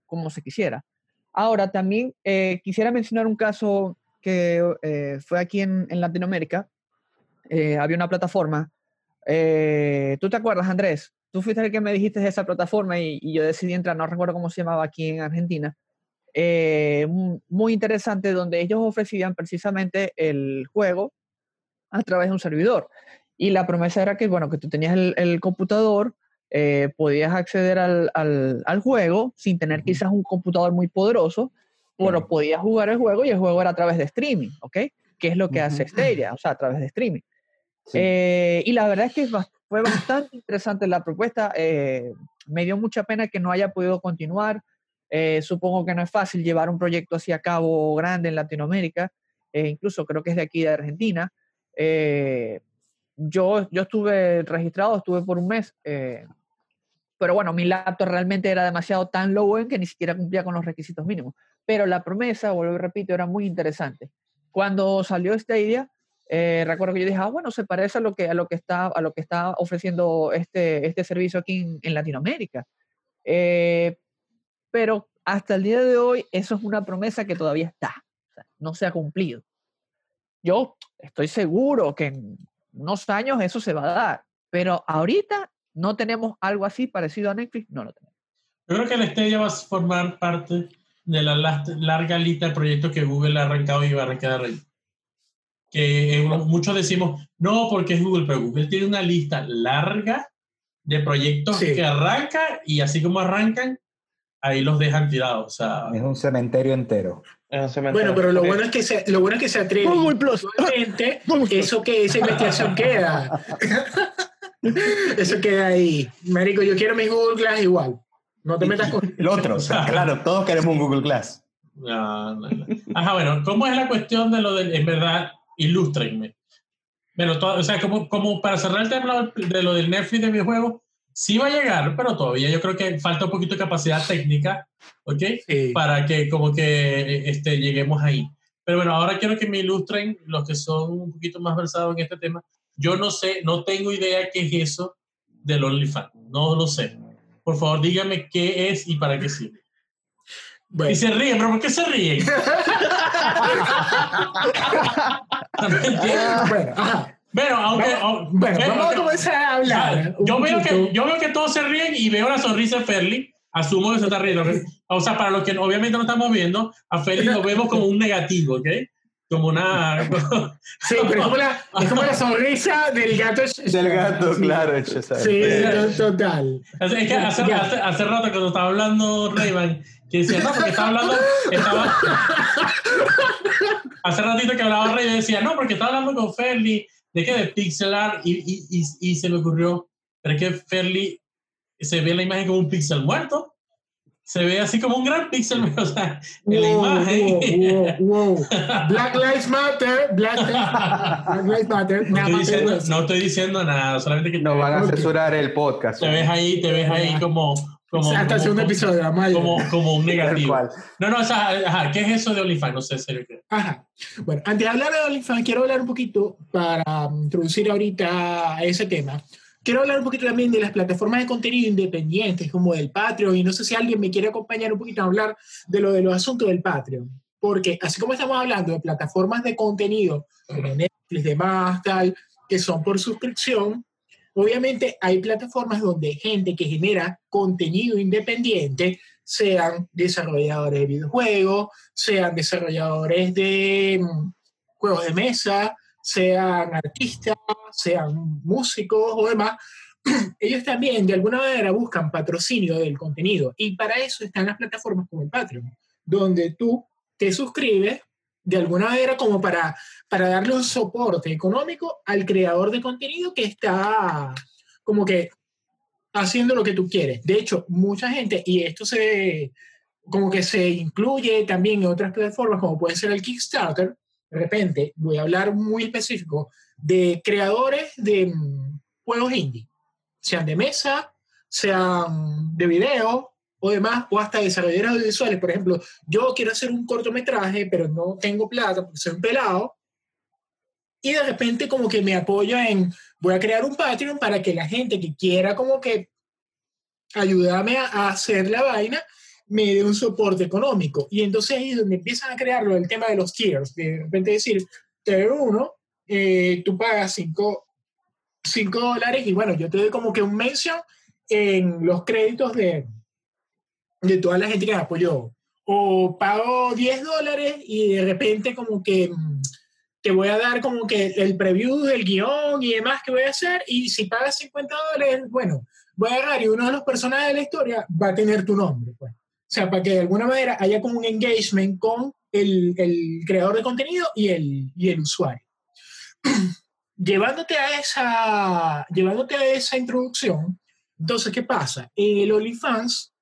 como se quisiera. Ahora, también eh, quisiera mencionar un caso que eh, fue aquí en, en Latinoamérica. Había una plataforma. ¿Tú te acuerdas, Andrés? Tú fuiste el que me dijiste de esa plataforma y, y yo decidí entrar, no recuerdo cómo se llamaba aquí en Argentina. Eh, mu- muy interesante, donde ellos ofrecían precisamente el juego a través de un servidor. Y la promesa era que, bueno, que tú tenías el, el computador, eh, podías acceder al, al- al juego sin tener quizás un computador muy poderoso, pero podías jugar el juego y el juego era a través de streaming, ¿ok? Que es lo que hace Ujú. Stadia, o sea, a través de streaming. Eh, y la verdad es que fue bastante interesante la propuesta. eh, me dio mucha pena que no haya podido continuar. eh, supongo que no es fácil llevar un proyecto así a cabo grande en Latinoamérica. eh, incluso creo que es de aquí de Argentina. Eh, yo, yo estuve registrado, estuve por un mes. eh, pero bueno, mi laptop realmente era demasiado tan low end que ni siquiera cumplía con los requisitos mínimos. Pero la promesa, vuelvo y repito, era muy interesante. Cuando salió Stadia, eh, recuerdo que yo dije, ah, bueno, se parece a lo que, a lo que, está, a lo que está ofreciendo este, este servicio aquí en, en Latinoamérica. Eh, pero hasta el día de hoy, eso es una promesa que todavía está, o sea, no se ha cumplido. Yo estoy seguro que en unos años eso se va a dar, pero ahorita no tenemos algo así parecido a Netflix, no lo tenemos. Yo creo que el Stadia va a formar parte de la larga lista de proyectos que Google ha arrancado y va a arrancar. Que muchos decimos, no, porque es Google, pero Google tiene una lista larga de proyectos Sí. que arranca y así como arrancan, ahí los dejan tirados. O sea, Es un cementerio entero. Bueno, pero lo bueno es que se, lo bueno es que se atreve. Google Plus. Eso que esa investigación queda. Eso queda ahí. Marico, yo quiero mi Google Glass igual. No te metas con. El otro, o sea, claro, todos queremos un Google Glass. no, no, no. Ajá, bueno, ¿cómo es la cuestión de lo del, en verdad, ilústrenme? Bueno, to- o sea, como, como para cerrar el tema de lo del Netflix de videojuegos, sí va a llegar, pero todavía yo creo que falta un poquito de capacidad técnica, ¿ok? Sí. para que como que eh, este, lleguemos ahí. Pero bueno, ahora quiero que me ilustren los que son un poquito más versados en este tema. Yo no sé, no tengo idea qué es eso del OnlyFans. No lo sé. Por favor, dígame qué es y para qué sirve. Bueno. Y se ríen, pero ¿por qué se ríen? Entiendo. Bueno, ajá. Bueno, aunque... Vamos- bueno, pero- vamos a comenzar a hablar. yo veo, que, yo veo que todos se ríen y veo la sonrisa de Ferli. Asumo que se está riendo. O sea, para los que obviamente no estamos viendo, a Ferli lo vemos como un negativo, ¿ok? Como una... Sí, pero es como la, es como la sonrisa del gato. Del gato, Sí. claro. Sí, to- total. Es que hace, hace, hace rato cuando estaba hablando Rayman, que decía, no, porque estaba hablando, estaba... hace ratito que hablaba Rayman decía, no, porque estaba hablando con Ferli de que de pixel art y, y, y, y se me ocurrió, pero es que Fairly se ve la imagen como un pixel muerto se ve así como un gran pixel, o sea, en la imagen. Wow, wow, Black Lives Matter, Black, Black Lives Matter. No estoy, diciendo, no estoy, diciendo, nada, solamente que... No van a censurar el podcast. Te ves ahí, te ves ahí como... como Hasta como, un episodio, Amaya. como, como un negativo. No, no, o sea, ajá, ¿qué es eso de OnlyFans? No sé, serio que... Ajá. Bueno, antes de hablar de OnlyFans, quiero hablar un poquito para introducir ahorita ese tema Quiero hablar un poquito también de las plataformas de contenido independientes, como del Patreon, y no sé si alguien me quiere acompañar un poquito a hablar de lo de los asuntos del Patreon. Porque así como estamos hablando de plataformas de contenido, como Netflix, demás, tal, que son por suscripción, obviamente hay plataformas donde gente que genera contenido independiente, sean desarrolladores de videojuegos, sean desarrolladores de mm, juegos de mesa, sean artistas, sean músicos o demás, ellos también de alguna manera buscan patrocinio del contenido. Y para eso están las plataformas como el Patreon, donde tú te suscribes de alguna manera como para, para darle un soporte económico al creador de contenido que está como que haciendo lo que tú quieres. De hecho, mucha gente, y esto se como que se incluye también en otras plataformas como puede ser el Kickstarter, de repente voy a hablar muy específico de creadores de mm, juegos indie, sean de mesa, sean de video o demás, o hasta desarrolladores audiovisuales. Por ejemplo, yo quiero hacer un cortometraje, pero no tengo plata porque soy un pelado. Y de repente como que me apoyo en, voy a crear un Patreon para que la gente que quiera como que ayudarme a hacer la vaina, me dé un soporte económico. Y entonces ahí es donde empiezan a crearlo el tema de los tiers. De repente decir, tier 1, eh, tú pagas 5 dólares y bueno, yo te doy como que un mention en los créditos de, de toda la gente que me apoyó. O pago 10 dólares y de repente como que mm, te voy a dar como que el preview del guion y demás que voy a hacer y si pagas 50 dólares, bueno, voy a agarrar y uno de los personajes de la historia va a tener tu nombre. Pues. O sea, para que de alguna manera haya como un engagement con el, el creador de contenido y el, y el usuario. llevándote, a esa, llevándote a esa introducción, entonces, ¿qué pasa? El OnlyFans,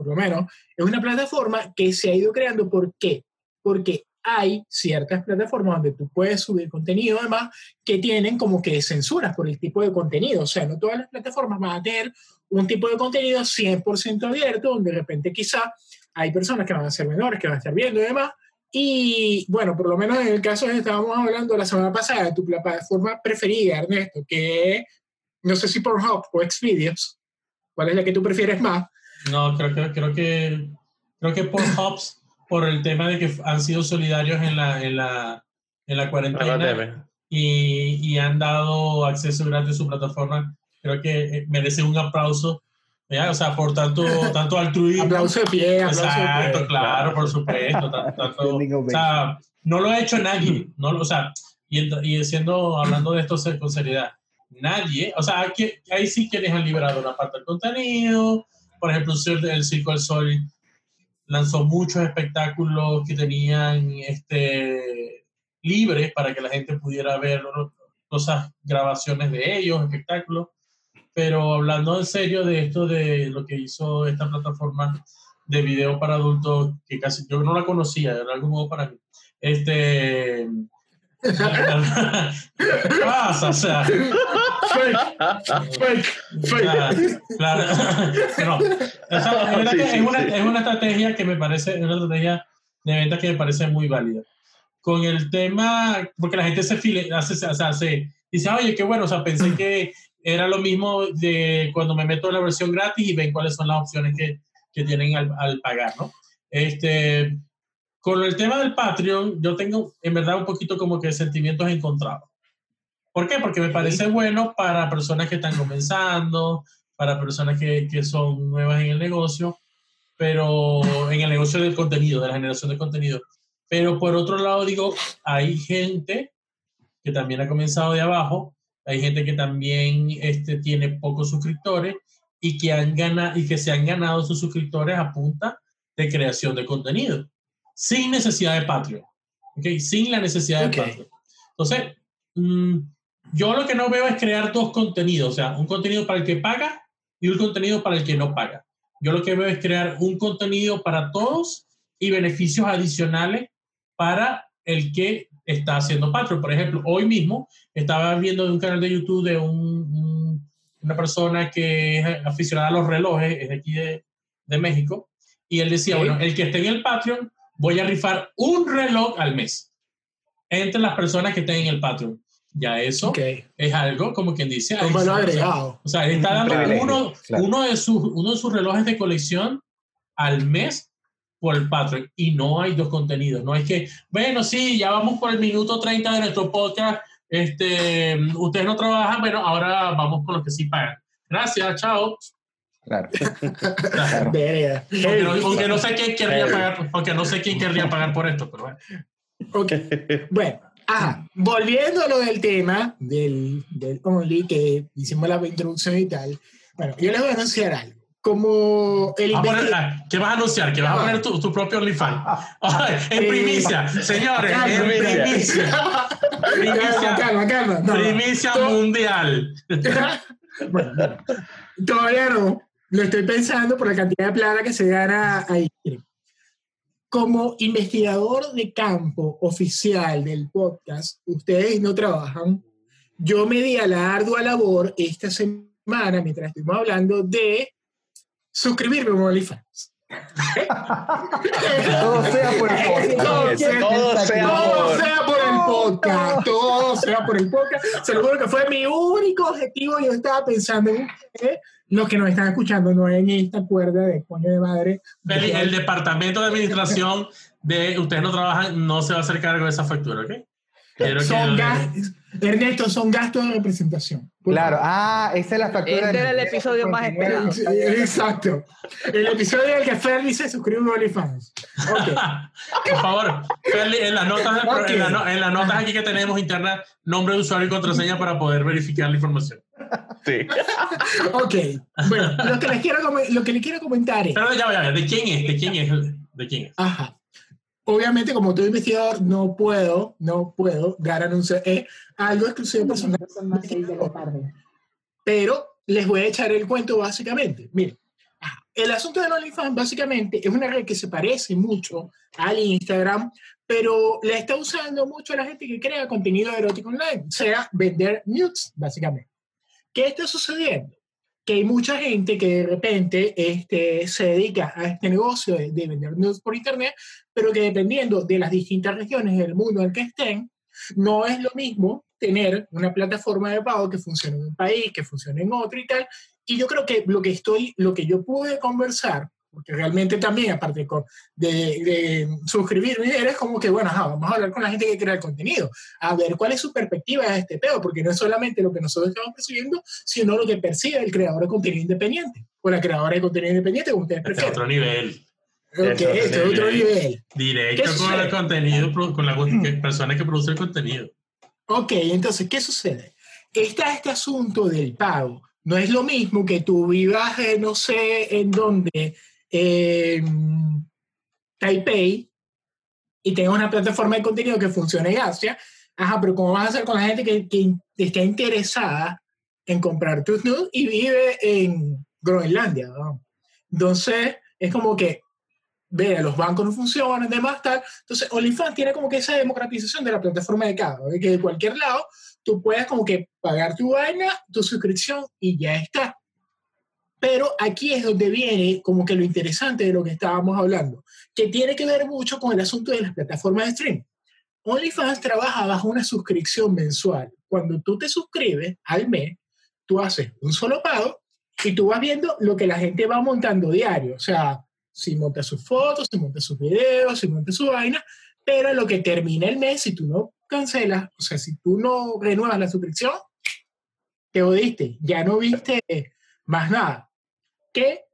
por lo menos, es una plataforma que se ha ido creando. ¿Por qué? Porque hay ciertas plataformas donde tú puedes subir contenido, además, que tienen como que censuras por el tipo de contenido. O sea, no todas las plataformas van a tener un tipo de contenido 100% abierto, donde de repente quizá hay personas que van a ser menores, que van a estar viendo y demás. Y bueno, por lo menos en el caso que estábamos hablando la semana pasada, de tu plataforma preferida, Ernesto, que no sé si Pornhub o Xvideos, ¿cuál es la que tú prefieres más? No, creo que, creo que, creo que Pornhub, por el tema de que han sido solidarios en la, en la, en la cuarentena y, y han dado acceso gratis a su plataforma, creo que eh, merecen un aplauso. O sea, por tanto, tanto altruismo. aplauso de pie, aplauso Exacto, de pie. claro, por supuesto. Tanto, tanto, o sea, no lo ha hecho nadie. No, o sea, y, y siendo, hablando de esto con seriedad, nadie, o sea, aquí, ahí sí quienes han liberado una parte del contenido. Por ejemplo, el Circo del Sol lanzó muchos espectáculos que tenían este, libres para que la gente pudiera ver cosas, grabaciones de ellos, espectáculos pero hablando en serio de esto, de lo que hizo esta plataforma de video para adultos, que casi yo no la conocía, era algo nuevo para mí. Este. ¿Qué pasa? O sea. Fake, fake, fake. Claro. No. Esa, es, una, es, una, es una estrategia que me parece, una estrategia de venta que me parece muy válida. Con el tema, porque la gente se file, hace, o sea, se dice, oye, qué bueno, o sea, pensé que era lo mismo de cuando me meto en la versión gratis y ven cuáles son las opciones que, que tienen al, al, pagar, ¿no? Este, con el tema del Patreon, yo tengo en verdad un poquito como que sentimientos encontrados. ¿Por qué? Porque me parece bueno para personas que están comenzando, para personas que, que son nuevas en el negocio, pero en el negocio del contenido, de la generación de contenido. Pero por otro lado, digo, hay gente que también ha comenzado de abajo hay gente que también este, tiene pocos suscriptores y que, han ganado, y que se han ganado sus suscriptores a punta de creación de contenido, sin necesidad de Patreon, ¿okay? sin la necesidad de Patreon. Entonces, mmm, yo lo que no veo es crear dos contenidos, o sea, un contenido para el que paga y un contenido para el que no paga. Yo lo que veo es crear un contenido para todos y beneficios adicionales para el que está haciendo Patreon. Por ejemplo, hoy mismo estaba viendo de un canal de YouTube de un, una persona que es aficionada a los relojes, es de aquí de, de México, y él decía, bueno, el que esté en el Patreon, voy a rifar un reloj al mes entre las personas que estén en el Patreon. Ya eso es algo como quien dice. Un valor agregado. O sea, él está dando uno, uno, de sus, uno de sus relojes de colección al mes por el Patreon y no hay dos contenidos. No es que, bueno, sí, ya vamos por el minuto 30 de nuestro podcast. Este, ustedes no trabajan, bueno, ahora vamos con los que sí pagan. Gracias, chao. Claro. Aunque, no, sé quién querría pagar, porque no sé quién querría pagar por esto, pero bueno. Okay. Bueno, Ajá, volviendo a lo del tema del, del Only, que hicimos la introducción y tal. Bueno, yo les voy a anunciar algo. Como el ah, ¿Qué vas a anunciar? ¿Que vas a poner tu, tu propio OnlyFans? en primicia, señores, en primicia. primicia, calma, calma. primicia mundial. bueno, todavía no. Lo estoy pensando por la cantidad de plata que se gana ahí como investigador de campo oficial del podcast, ustedes no trabajan. Yo me di a la ardua labor esta semana, mientras estuvimos hablando, de suscribirme a OnlyFans. todo sea por el podcast. Todo, sea, por el podcast. Todo sea por el podcast. Se lo juro que fue mi único objetivo. Yo estaba pensando en los que nos están escuchando no en esta cuerda de coño de madre. El, departamento de administración de ustedes no trabajan, no se va a hacer cargo de esa factura, ¿ok? son gastos, Ernesto, son gastos de representación. Claro, ah, esa es la factura. Este era el episodio más esperado. Exacto. El episodio en el que Ferli se suscribió a OnlyFans. Okay. Por favor, Ferli, en las notas, en, las notas aquí que tenemos internas, nombre de usuario y contraseña para poder verificar la información. Sí. ok. Bueno, lo que les quiero, lo que les quiero comentar es. Pero ya, ya, ¿de quién es? ¿De quién es? ¿De quién es? Ajá. Obviamente, como todo investigador, no puedo, no puedo dar anuncios. Es algo exclusivo personal. Pero les voy a echar el cuento básicamente. Miren, el asunto de OnlyFans básicamente es una red que se parece mucho al Instagram, pero la está usando mucho la gente que crea contenido erótico online, o sea, vender nudes, básicamente. ¿Qué está sucediendo? Que hay mucha gente que de repente este, se dedica a este negocio de, vender nudes por internet, pero que dependiendo de las distintas regiones del mundo en que estén, no es lo mismo tener una plataforma de pago que funcione en un país, que funcione en otro y tal. Y yo creo que lo que estoy, lo que yo pude conversar porque realmente también, aparte de, de suscribirme, eres como que, bueno, vamos a hablar con la gente que crea el contenido, a ver cuál es su perspectiva de este pedo, porque no es solamente lo que nosotros estamos percibiendo, sino lo que percibe el creador de contenido independiente, o la creadora de contenido independiente, como ustedes prefieren. Es otro nivel. Ok, esto es otro nivel. Directo con el contenido, con la persona que produce el contenido. Ok, entonces, ¿qué sucede? Está este asunto del pago. No es lo mismo que tú vivas, no sé en dónde, en Taipei y tengo una plataforma de contenido que funcione en Asia, ajá, pero ¿cómo vas a hacer con la gente que, que está interesada en comprar tus nudes y vive en Groenlandia? ¿no? Entonces, es como que, vea, los bancos no funcionan, demás, tal. Entonces, OnlyFans tiene como que esa democratización de la plataforma de cada, de que de cualquier lado tú puedes como que pagar tu vaina, tu suscripción y ya está. Pero aquí es donde viene como que lo interesante de lo que estábamos hablando, que tiene que ver mucho con el asunto de las plataformas de stream. OnlyFans trabaja bajo una suscripción mensual. Cuando tú te suscribes al mes, tú haces un solo pago y tú vas viendo lo que la gente va montando diario. O sea, si monta sus fotos, si monta sus videos, si monta su vaina, pero lo que termina el mes, si tú no cancelas, o sea, si tú no renuevas la suscripción, te odiste, ya no viste más nada que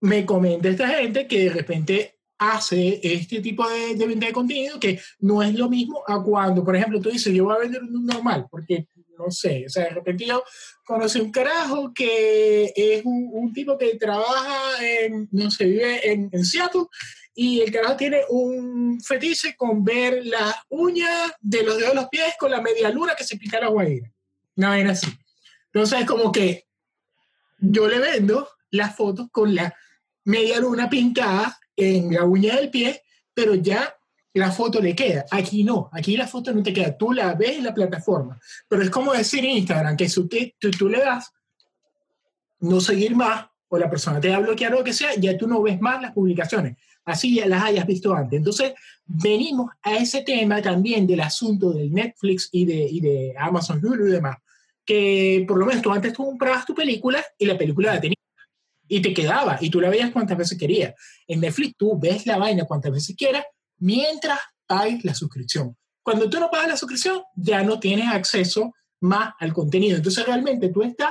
me comenta esta gente que de repente hace este tipo de, de, venta de contenido que no es lo mismo a cuando, por ejemplo, tú dices, yo voy a vender un normal, porque no sé, o sea, de repente yo conocí un carajo que es un, tipo que trabaja en, no sé, vive en, en, Seattle y el carajo tiene un fetiche con ver las uñas de los dedos de los pies con la media luna que se pica la guaira. Una vaina así. Entonces es como que yo le vendo las fotos con la media luna pintada en la uña del pie, pero ya la foto le queda. Aquí no, aquí la foto no te queda. Tú la ves en la plataforma. Pero es como decir en Instagram que si tú, tú le das no seguir más o la persona te va a bloquear o lo que sea, ya tú no ves más las publicaciones. Así ya las hayas visto antes. Entonces, venimos a ese tema también del asunto del Netflix y de, y de Amazon Hulu y demás. Que por lo menos tú antes tú comprabas tu película y la película la tenías y te quedaba y tú la veías cuantas veces querías. En Netflix tú ves la vaina cuantas veces quieras mientras pagues la suscripción. Cuando tú no pagas la suscripción, ya no tienes acceso más al contenido. Entonces realmente tú estás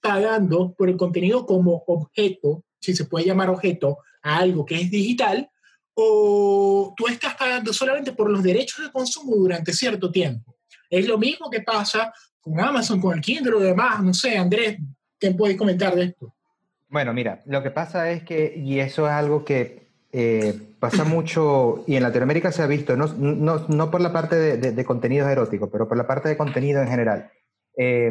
pagando por el contenido como objeto, si se puede llamar objeto, a algo que es digital, o tú estás pagando solamente por los derechos de consumo durante cierto tiempo. Es lo mismo que pasa con Amazon, con el Kindle o demás. No sé, Andrés, ¿qué puedes comentar de esto? Bueno, mira, lo que pasa es que, y eso es algo que eh, pasa mucho, y en Latinoamérica se ha visto, no, no, no por la parte de, de, contenidos eróticos, pero por la parte de contenido en general. Eh,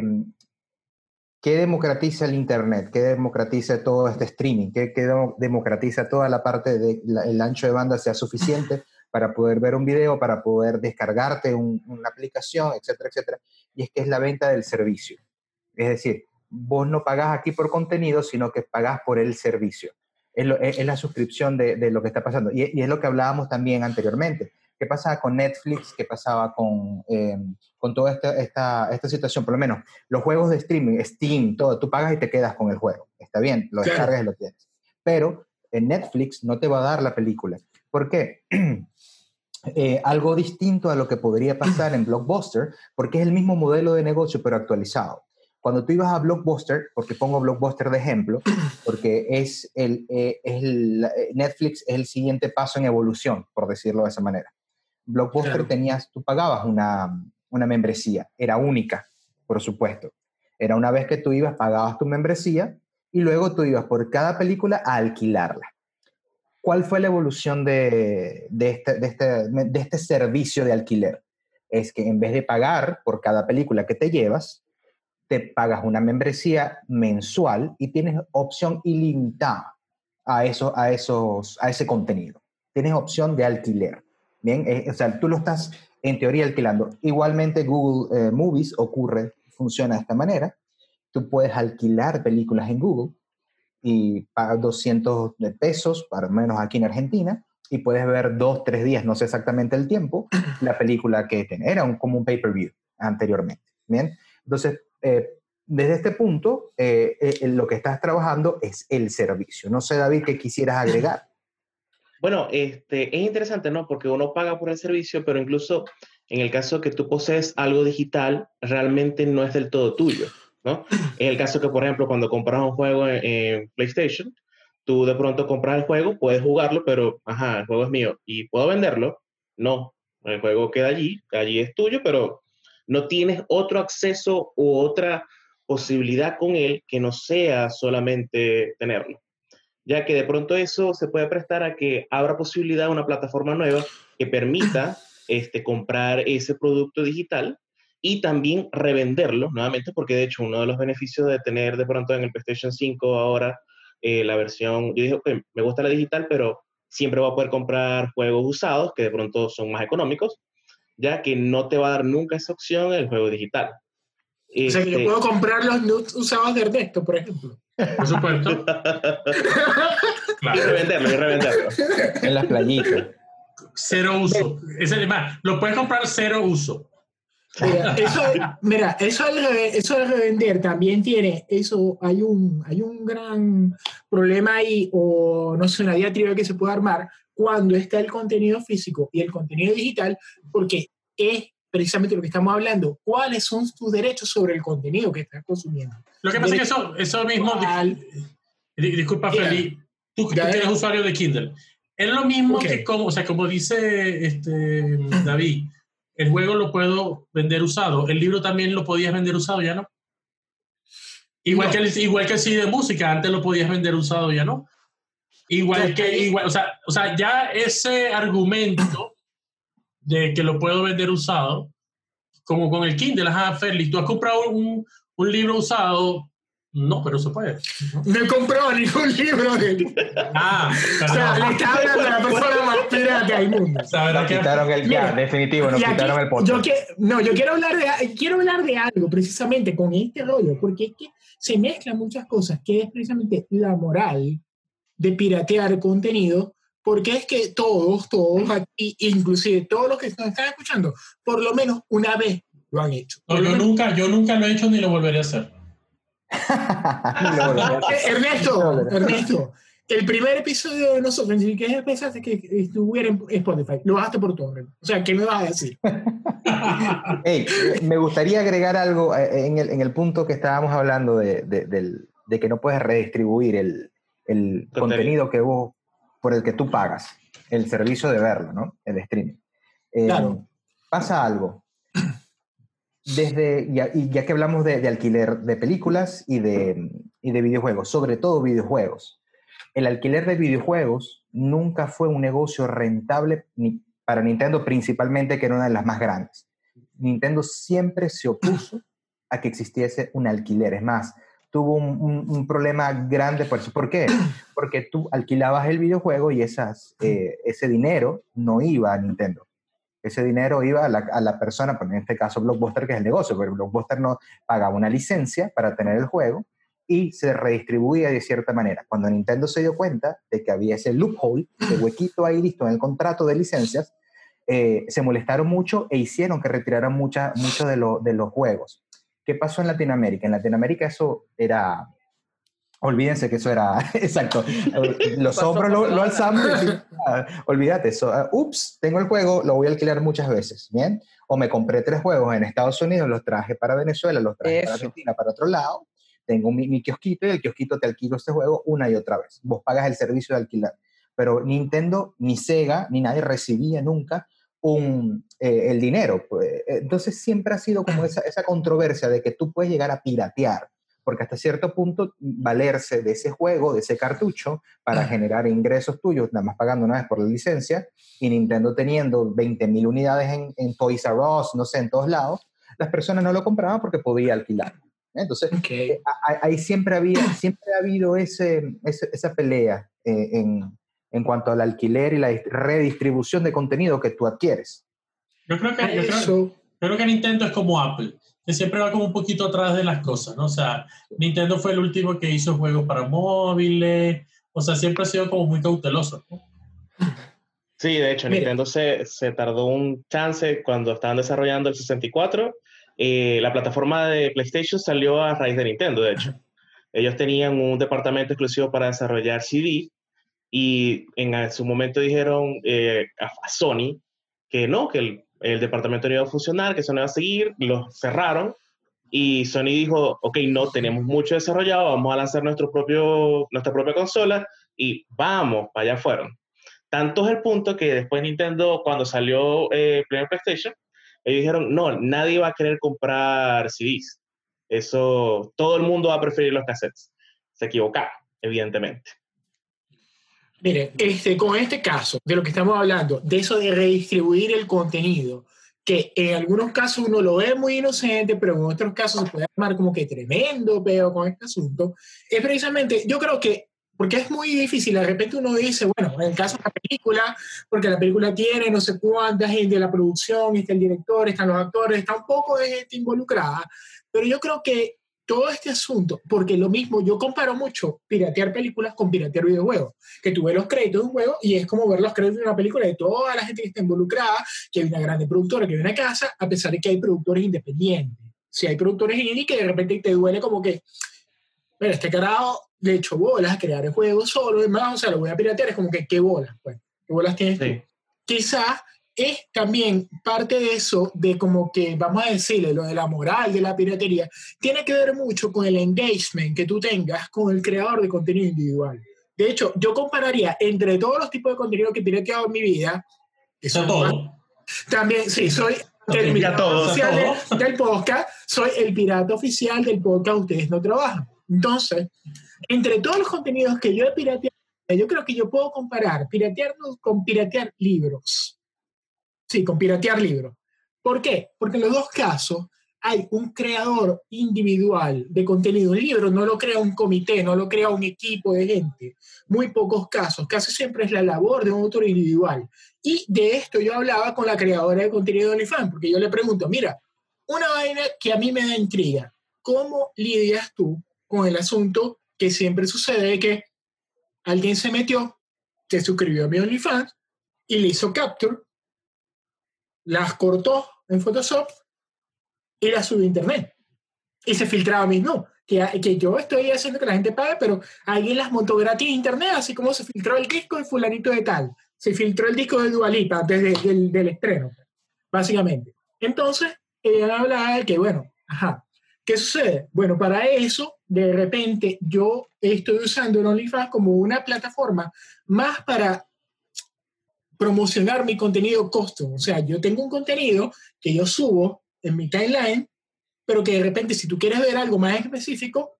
¿Qué democratiza el Internet? ¿Qué democratiza todo este streaming? ¿Qué, democratiza toda la parte del ancho de banda sea suficiente para poder ver un video, para poder descargarte una aplicación, etcétera, etcétera? Y es que es la venta del servicio. Es decir, vos no pagás aquí por contenido, sino que pagás por el servicio. Es, la suscripción de, lo que está pasando. Y, y, es lo que hablábamos también anteriormente. ¿Qué pasaba con Netflix? ¿Qué pasaba con, eh, con toda esta, esta, esta, situación? Por lo menos, los juegos de streaming, Steam, todo, tú pagas y te quedas con el juego. Está bien, lo descargas y lo tienes. Pero en Netflix no te va a dar la película. ¿Por qué? Eh, algo distinto a lo que podría pasar en Blockbuster, porque es el mismo modelo de negocio, pero actualizado. Cuando tú ibas a Blockbuster, porque pongo Blockbuster de ejemplo, porque es el, eh, es el Netflix es el siguiente paso en evolución, por decirlo de esa manera. Blockbuster tenías, tú pagabas una, una membresía, era única, por supuesto. Era una vez que tú ibas, pagabas tu membresía y luego tú ibas por cada película a alquilarla. ¿Cuál fue la evolución de, de, este, de, este, de este servicio de alquiler? Es que en vez de pagar por cada película que te llevas, te pagas una membresía mensual y tienes opción ilimitada a, eso, a, esos, a ese contenido. Tienes opción de alquiler. Bien, eh, o sea, tú lo estás en teoría alquilando. Igualmente Google eh, Movies ocurre, funciona de esta manera. Tú puedes alquilar películas en Google y pagas 200 pesos, para menos aquí en Argentina, y puedes ver dos, tres días, no sé exactamente el tiempo, la película que tenía. Era un, como un pay-per-view anteriormente. Bien, entonces, eh, desde este punto, lo que estás trabajando es el servicio. No sé, David, qué quisieras agregar. Bueno, este, es interesante, ¿no? Porque uno paga por el servicio, pero incluso en el caso que tú posees algo digital, realmente no es del todo tuyo, ¿no? En el caso que, por ejemplo, cuando compras un juego en, PlayStation, tú de pronto compras el juego, puedes jugarlo, pero, ajá, el juego es mío y puedo venderlo. No, el juego queda allí, allí es tuyo, pero no tienes otro acceso u otra posibilidad con él que no sea solamente tenerlo. Ya que de pronto eso se puede prestar a que abra posibilidad a una plataforma nueva que permita este, comprar ese producto digital y también revenderlo nuevamente, porque de hecho uno de los beneficios de tener de pronto en el PlayStation 5 ahora eh, la versión, yo dije, okay, me gusta la digital, pero siempre voy a poder comprar juegos usados que de pronto son más económicos, ya que no te va a dar nunca esa opción el juego digital. o sea, que yo este puedo comprar los usados de Ernesto, por ejemplo. Por supuesto. Y revenderlo, y revenderlo. En las playitas. Cero uso. Es el más, lo puedes comprar cero uso. Mira, eso, mira, eso, de, eso de revender también tiene, eso, hay un, hay un gran problema ahí, o no sé, una diatriba que se puede armar cuando está el contenido físico y el contenido digital, porque es precisamente lo que estamos hablando, cuáles son tus derechos sobre el contenido que estás consumiendo. Lo que pasa es que eso, eso mismo, disculpa Feli, tú, que eres usuario de Kindle, es lo mismo que como, o sea, como dice este, David, el juego lo puedo vender usado, el libro también lo podías vender usado, ¿ya no? Igual, Que, el, igual que el CD de música, antes lo podías vender usado, ¿ya no? Igual que, igual, o sea, o sea, ya ese argumento de que lo puedo vender usado, como con el Kindle, ajá, Félix, tú has comprado un, un libro usado, no, pero se puede. No he comprado ningún libro de... Ah, O sea, le está hablando a la persona más pirata del mundo. o sea, ¿verdad Nos quitaron el, ya, Mira, definitivo, nos Y aquí, quitaron el podcast. yo que, no, yo quiero hablar, de, quiero hablar de algo precisamente con este rollo, porque es que se mezclan muchas cosas, que es precisamente la moral de piratear contenido, porque es que todos, todos aquí, inclusive todos los que nos están escuchando, por lo menos una vez lo han hecho. No, yo nunca, yo nunca lo he hecho ni lo volveré a hacer. Ernesto, Ernesto, el primer episodio de nosotros, ni siquiera pensaste que estuviera en Spotify, lo bajaste por torrent. O sea, ¿qué me vas a decir? Me gustaría agregar algo eh, en el, en el punto que estábamos hablando de, de- del- de que no puedes redistribuir el, el Contenido. contenido que vos, por el que tú pagas, el servicio de verlo, ¿no? El streaming. Eh, Claro. Pasa algo. Desde, ya, y ya que hablamos de, de alquiler de películas y de, y de videojuegos, sobre todo videojuegos, el alquiler de videojuegos nunca fue un negocio rentable ni para Nintendo principalmente, que era una de las más grandes. Nintendo siempre se opuso a que existiese un alquiler. Es más, tuvo un, un- un problema grande por eso. ¿Por qué? Porque tú alquilabas el videojuego y esas, eh, ese dinero no iba a Nintendo. Ese dinero iba a la, a la persona, pues en este caso Blockbuster, que es el negocio, pero Blockbuster no pagaba una licencia para tener el juego y se redistribuía de cierta manera. Cuando Nintendo se dio cuenta de que había ese loophole, ese huequito ahí listo en el contrato de licencias, eh, se molestaron mucho e hicieron que retiraran muchos de, lo- de los juegos. ¿Qué pasó en Latinoamérica? En Latinoamérica eso era... Olvídense que eso era... Exacto. Los hombros lo, lo alzamos "Ah, olvídate eso. Ah, ups, tengo el juego, lo voy a alquilar muchas veces. ¿Bien? O me compré tres juegos en Estados Unidos, los traje para Venezuela, los traje para Eso. Argentina, para otro lado. Tengo mi, mi kiosquito y el kiosquito te alquilo este juego una y otra vez. Vos pagas el servicio de alquilar. Pero Nintendo, ni Sega, ni nadie recibía nunca un, eh, el dinero. pues. Entonces siempre ha sido como esa, esa controversia de que tú puedes llegar a piratear, porque hasta cierto punto valerse de ese juego, de ese cartucho, para generar ingresos tuyos, nada más pagando una vez por la licencia, y Nintendo teniendo 20.000 unidades en, en Toys R Us, no sé, en todos lados, las personas no lo compraban porque podía alquilar. Entonces, eh, ahí siempre, había, siempre ha habido ese, ese- esa pelea eh, en, en cuanto al alquiler y la dist- redistribución de contenido que tú adquieres. Yo creo que, yo creo, Eso, yo creo que Nintendo es como Apple, que siempre va como un poquito atrás de las cosas, ¿no? O sea, Nintendo fue el último que hizo juegos para móviles, o sea, siempre ha sido como muy cauteloso. ¿no? Sí, de hecho, Mira. Nintendo se, se tardó un chance cuando estaban desarrollando el 64. eh, la plataforma de PlayStation salió a raíz de Nintendo, de hecho. Ellos tenían un departamento exclusivo para desarrollar CD y en su momento dijeron eh, a, a Sony que no, que el, el departamento no iba a funcionar, que eso no iba a seguir, lo cerraron y Sony dijo, ok, no, tenemos mucho desarrollado, vamos a lanzar nuestro propio, nuestra propia consola y vamos, allá fueron. Tanto es el punto que después Nintendo, cuando salió eh, PlayStation, ellos dijeron, no, nadie va a querer comprar CDs. Eso, todo el mundo va a preferir los cassettes. Se equivocaron, evidentemente. Mire, este, con este caso de lo que estamos hablando, de eso de redistribuir el contenido, que en algunos casos uno lo ve muy inocente, pero en otros casos se puede armar como que tremendo peo con este asunto, es precisamente, yo creo que, porque es muy difícil, de repente uno dice, bueno, en el caso de la película, porque la película tiene no sé cuánta gente de la producción, está el director, están los actores, está un poco de gente involucrada, pero yo creo que todo este asunto, porque lo mismo, yo comparo mucho piratear películas con piratear videojuegos que tú ves los créditos de un juego y es como ver los créditos de una película de toda la gente que está involucrada, que hay una grande productora, que hay una casa, a pesar de que hay productores independientes. Si hay productores indie que de repente te duele como que, bueno, este carajo le echó bolas a crear el juego solo, demás, o sea, lo voy a piratear, es como que, ¿qué bolas? Pues, ¿qué bolas tienes tú? Quizás es también parte de eso, de como que, vamos a decirle, lo de la moral de la piratería, tiene que ver mucho con el engagement que tú tengas con el creador de contenido individual. De hecho, yo compararía entre todos los tipos de contenido que he pirateado en mi vida, que son todo. también, sí, soy el Ya pirata todo, oficial de- del podcast, soy el pirata oficial del podcast Ustedes No Trabajan. Entonces, entre todos los contenidos que yo he pirateado, yo creo que yo puedo comparar piratearnos con piratear libros. Sí, con piratear libros. ¿Por qué? Porque en los dos casos hay un creador individual de contenido. Un libro no lo crea un comité, no lo crea un equipo de gente. Muy pocos casos. Casi siempre es la labor de un autor individual. Y de esto yo hablaba con la creadora de contenido de OnlyFans, porque yo le pregunto, mira, una vaina que a mí me da intriga, ¿cómo lidias tú con el asunto que siempre sucede que alguien se metió, se suscribió a mi OnlyFans y le hizo capture, las cortó en Photoshop y la subió a internet. Y se filtraba mismo. Que, que yo estoy haciendo que la gente pague, pero alguien las montó gratis en internet, así como se filtró el disco de fulanito de tal. Se filtró el disco de Dualipa desde el del estreno, básicamente. Entonces, ella hablaba de que, bueno, ajá, ¿qué sucede? Bueno, para eso, de repente, yo estoy usando el OnlyFans como una plataforma más para promocionar mi contenido costo. O sea, yo tengo un contenido que yo subo en mi timeline, pero que de repente si tú quieres ver algo más específico,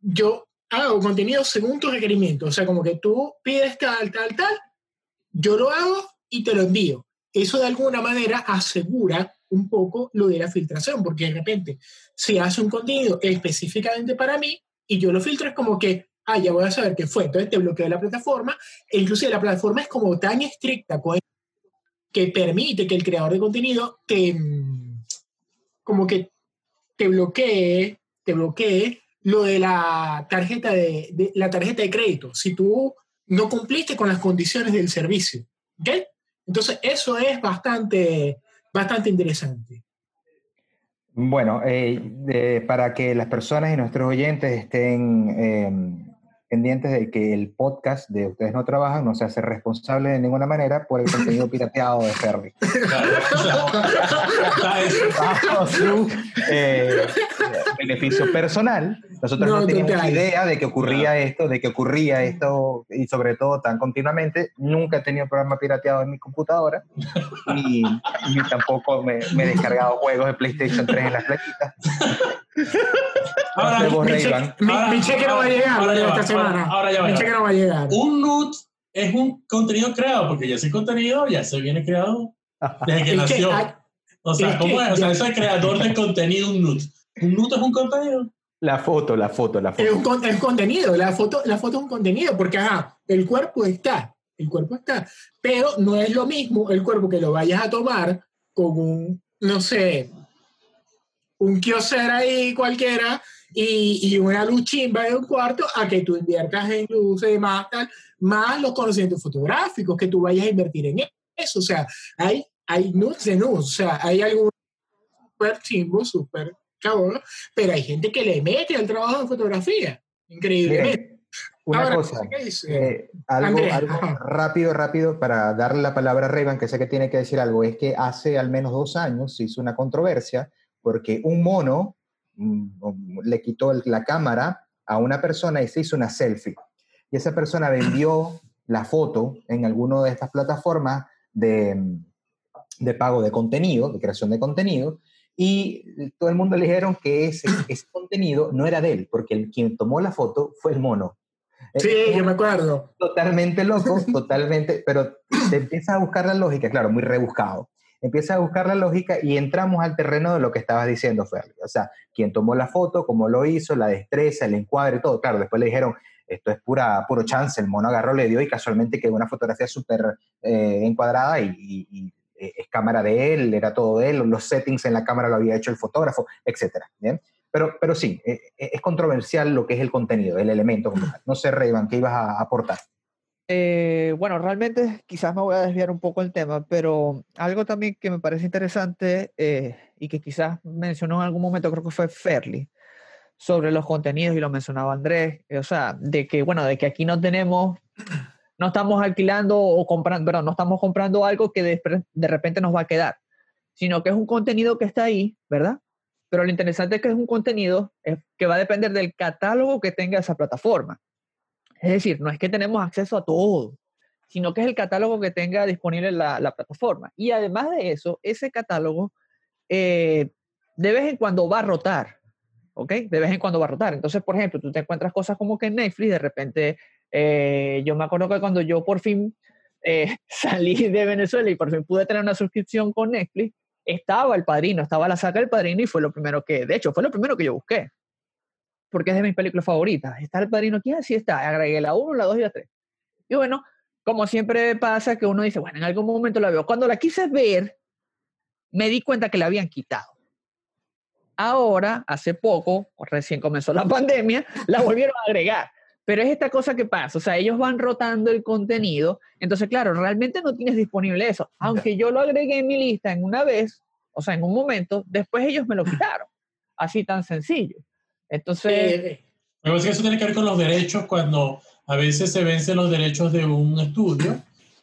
yo hago contenido según tus requerimientos. O sea, como que tú pides tal, tal, tal, yo lo hago y te lo envío. Eso de alguna manera asegura un poco lo de la filtración, porque de repente, si hace un contenido específicamente para mí y yo lo filtro, es como que, ah, ya voy a saber qué fue. Entonces te bloqueo la plataforma. E inclusive la plataforma es como tan estricta que permite que el creador de contenido te como que te bloquee, te bloquee lo de la tarjeta de, la tarjeta de crédito, si tú no cumpliste con las condiciones del servicio. ¿Ok? Entonces, eso es bastante, bastante interesante. Bueno, eh, para que las personas y nuestros oyentes estén em, pendientes de que el podcast de Ustedes No Trabajan no se hace responsable de ninguna manera por el contenido pirateado de Ferry. Bajo su eh, beneficio personal, nosotros no, teníamos idea de que ocurría esto, de que ocurría esto, y sobre todo tan continuamente. Nunca he tenido programa pirateado en mi computadora, y, tampoco me, me, he descargado juegos de PlayStation 3 en las plaquitas. Ahora, mi, cheque, no va a llegar esta semana. Ahora ya va. Mi cheque no va a llegar. Un NUT es un contenido creado, porque ya ese contenido ya se viene creado desde que nació. o sea, ¿cómo es? O sea, eso es creador de contenido, un NUT. ¿Un NUT es un contenido? La foto, la foto, la foto. Un contenido, la foto, la foto es un contenido, porque ajá, el cuerpo está, el cuerpo está, pero no es lo mismo el cuerpo que lo vayas a tomar con un, no sé, un kioser ahí cualquiera y, y, una luz chimba de un cuarto a que tú inviertas en luces más tal, más los conocimientos fotográficos que tú vayas a invertir en eso. O sea, hay, hay nudes de nudes, o sea, hay algo súper chimbo, súper cabrón, pero hay gente que le mete al trabajo de fotografía, increíblemente. una cosa, eh, algo, algo rápido, rápido, para darle la palabra a Rayban, que sé que tiene que decir algo, es que hace al menos dos años se hizo una controversia porque un mono mm, le quitó la cámara a una persona y se hizo una selfie. Y esa persona vendió la foto en alguna de estas plataformas de, de, pago de contenido, de creación de contenido, y todo el mundo le dijeron que ese, ese contenido no era de él, porque el, quien tomó la foto fue el mono. Sí, yo me acuerdo. Totalmente loco, totalmente, pero te empiezas a buscar la lógica, claro, muy rebuscado empieza a buscar la lógica y entramos al terreno de lo que estabas diciendo, Ferry. O sea, quién tomó la foto, cómo lo hizo, la destreza, el encuadre, todo. Claro, después le dijeron, esto es pura, puro chance, el mono agarró, le dio y casualmente quedó una fotografía súper eh, encuadrada y, eh, es cámara de él, era todo de él, los settings en la cámara lo había hecho el fotógrafo, etc. Pero, pero sí, eh, es controversial lo que es el contenido, el elemento. No sé, Rayban, ¿qué ibas a aportar? Eh, bueno, realmente quizás me voy a desviar un poco el tema, pero algo también que me parece interesante eh, y que quizás mencionó en algún momento, creo que fue Fairly, sobre los contenidos y lo mencionaba Andrés, eh, o sea, de que, bueno, de que aquí no tenemos, no estamos alquilando o comprando, perdón, no estamos comprando algo que de, de repente nos va a quedar, sino que es un contenido que está ahí, ¿verdad? Pero lo interesante es que es un contenido que va a depender del catálogo que tenga esa plataforma. Es decir, no es que tenemos acceso a todo, sino que es el catálogo que tenga disponible la, la plataforma. Y además de eso, ese catálogo eh, de vez en cuando va a rotar, ¿ok? De vez en cuando va a rotar. Entonces, por ejemplo, tú te encuentras cosas como que en Netflix, de repente, eh, yo me acuerdo que cuando yo por fin eh, salí de Venezuela y por fin pude tener una suscripción con Netflix, estaba el padrino, estaba la saga del padrino y fue lo primero que, de hecho, fue lo primero que yo busqué. Porque es de mis películas favoritas. ¿Está el padrino aquí? Así está. Agregué la 1, la 2 y la 3. Y bueno, como siempre pasa que uno dice, bueno, en algún momento la veo. Cuando la quise ver, me di cuenta que la habían quitado. Ahora, hace poco, recién comenzó la pandemia, la volvieron a agregar. Pero es esta cosa que pasa, o sea, ellos van rotando el contenido, entonces, claro, realmente no tienes disponible eso. Aunque yo lo agregué en mi lista en una vez, o sea, en un momento, después ellos me lo quitaron. Así tan sencillo. Entonces... Eh, que eso tiene que ver con los derechos cuando a veces se vencen los derechos de un estudio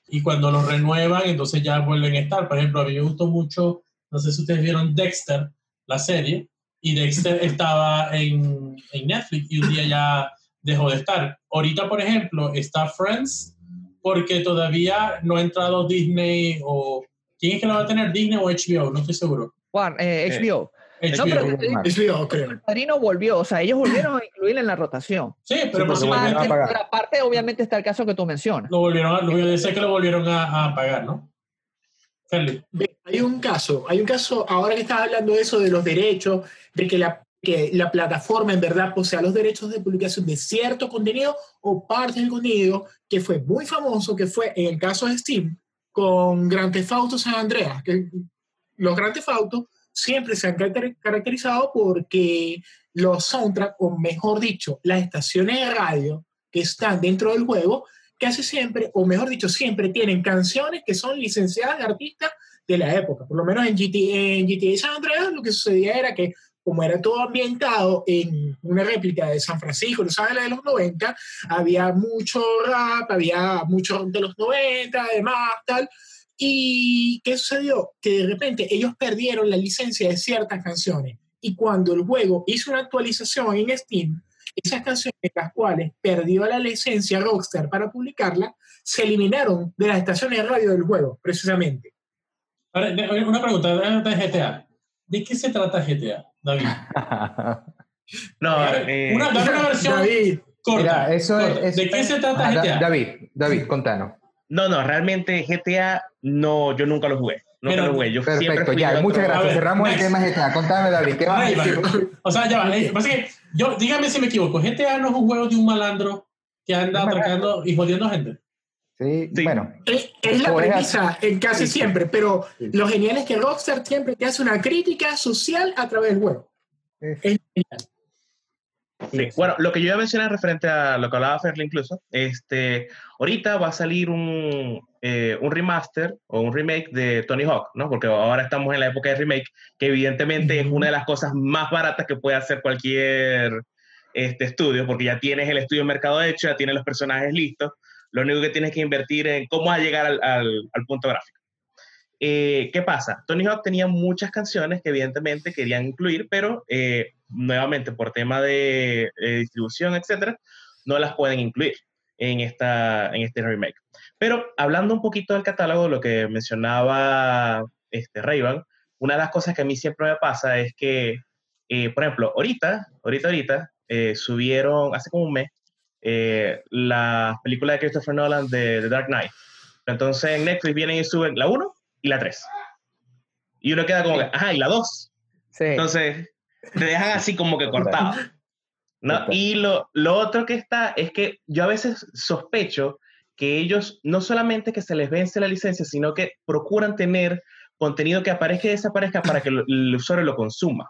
y cuando los renuevan, entonces ya vuelven a estar. Por ejemplo, a mí me gustó mucho, no sé si ustedes vieron Dexter, la serie, y Dexter estaba en, en Netflix y un día ya dejó de estar. Ahorita, por ejemplo, está Friends porque todavía no ha entrado Disney o... ¿Quién es que lo va a tener? ¿Disney o HBO? No estoy seguro. Bueno, eh, HBO. HBO. No, pero HBO, creo. El padrino volvió, o sea, ellos volvieron a incluirla en la rotación. Sí, pero sí, aparte, pero aparte, obviamente, está el caso que tú mencionas. Lo volvieron a, lo, sé que lo volvieron a, a pagar, ¿no? Hay un caso, hay un caso, ahora que estás hablando de eso, de los derechos, de que la que la plataforma en verdad posea los derechos de publicación de cierto contenido o parte del contenido que fue muy famoso, que fue en el caso de Steam con Grand Theft Auto San Andreas, que los Grand Theft Auto siempre se han caracterizado porque los soundtracks, o mejor dicho, las estaciones de radio que están dentro del juego, casi siempre, o mejor dicho, siempre tienen canciones que son licenciadas de artistas de la época. Por lo menos en GTA, en GTA San Andreas lo que sucedía era que como era todo ambientado en una réplica de San Francisco, ¿no sabes? La de los 90, había mucho rap, había mucho de los 90, además, tal. ¿Y qué sucedió? Que de repente ellos perdieron la licencia de ciertas canciones. Y cuando el juego hizo una actualización en Steam, esas canciones, las cuales perdió la licencia Rockstar para publicarla, se eliminaron de las estaciones de radio del juego, precisamente. Ahora, una pregunta de GTA. ¿De qué se trata GTA? David. no, eh, una, una versión David. corta. eso Es, ¿De qué se trata GTA? David, David, contanos. No, no, realmente GTA no, yo nunca lo jugué. Nunca Pero, lo jugué. Yo perfecto, ya, muchas gracias. Cerramos el tema GTA. Contame, David, ¿qué va O sea, ya va. Eh, que yo, dígame si me equivoco. GTA no es un juego de un malandro que anda atracando y jodiendo gente. Sí, bueno. Es, es la premisa en casi siempre, pero lo genial es que Rockstar siempre te hace una crítica social a través del juego. Es genial. Sí. Bueno, lo que yo iba a mencionar referente a lo que hablaba Ferli incluso, este, ahorita va a salir un, eh, un remaster o un remake de Tony Hawk, ¿no? Porque ahora estamos en la época de remake, que evidentemente es una de las cosas más baratas que puede hacer cualquier este, estudio, porque ya tienes el estudio de mercado hecho, ya tienes los personajes listos, lo único que tienes que invertir en cómo va a llegar al, punto gráfico. Eh, ¿Qué pasa? Tony Hawk tenía muchas canciones que evidentemente querían incluir, pero eh, nuevamente por tema de, distribución, etcétera, no las pueden incluir en, esta, en este remake. Pero hablando un poquito del catálogo, lo que mencionaba este Rayban, una de las cosas que a mí siempre me pasa es que, eh, por ejemplo, ahorita, ahorita, ahorita, subieron, hace como un mes, eh, la película de Christopher Nolan de The Dark Knight. Entonces en Netflix vienen y suben la 1 y la 3. Y uno queda como que, ajá, y la 2. Entonces te dejan así como que cortado. ¿no? Y lo, lo otro que está es que yo a veces sospecho que ellos no solamente que se les vence la licencia, sino que procuran tener contenido que aparezca y desaparezca para que el usuario lo consuma.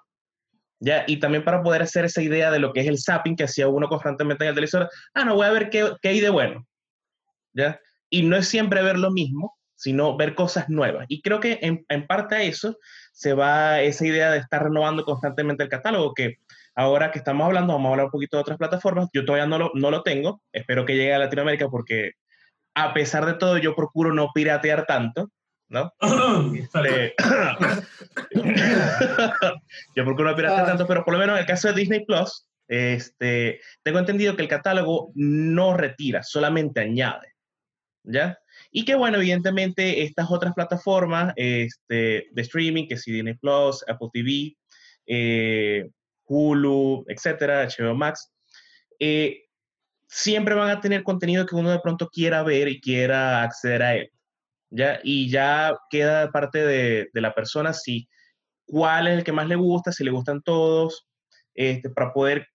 ¿Ya? Y también para poder hacer esa idea de lo que es el zapping que hacía uno constantemente en el televisor. Ah, no, voy a ver qué, qué hay de bueno, ¿ya? Y no es siempre ver lo mismo, sino ver cosas nuevas. Y creo que en, en, parte a eso se va esa idea de estar renovando constantemente el catálogo, que ahora que estamos hablando, vamos a hablar un poquito de otras plataformas. Yo todavía no lo, no lo tengo, espero que llegue a Latinoamérica porque a pesar de todo yo procuro no piratear tanto, ¿no? Este, yo procuro no pirata ah. tanto, pero por lo menos en el caso de Disney Plus, este, tengo entendido que el catálogo no retira, solamente añade, ¿ya? Y que bueno, evidentemente estas otras plataformas este, de streaming, que si Disney Plus, Apple TV, eh, Hulu, etcétera, HBO Max, eh, siempre van a tener contenido que uno de pronto quiera ver y quiera acceder a él. ¿Ya? Y ya queda parte de, de la persona si cuál es el que más le gusta, si le gustan todos, este, para poder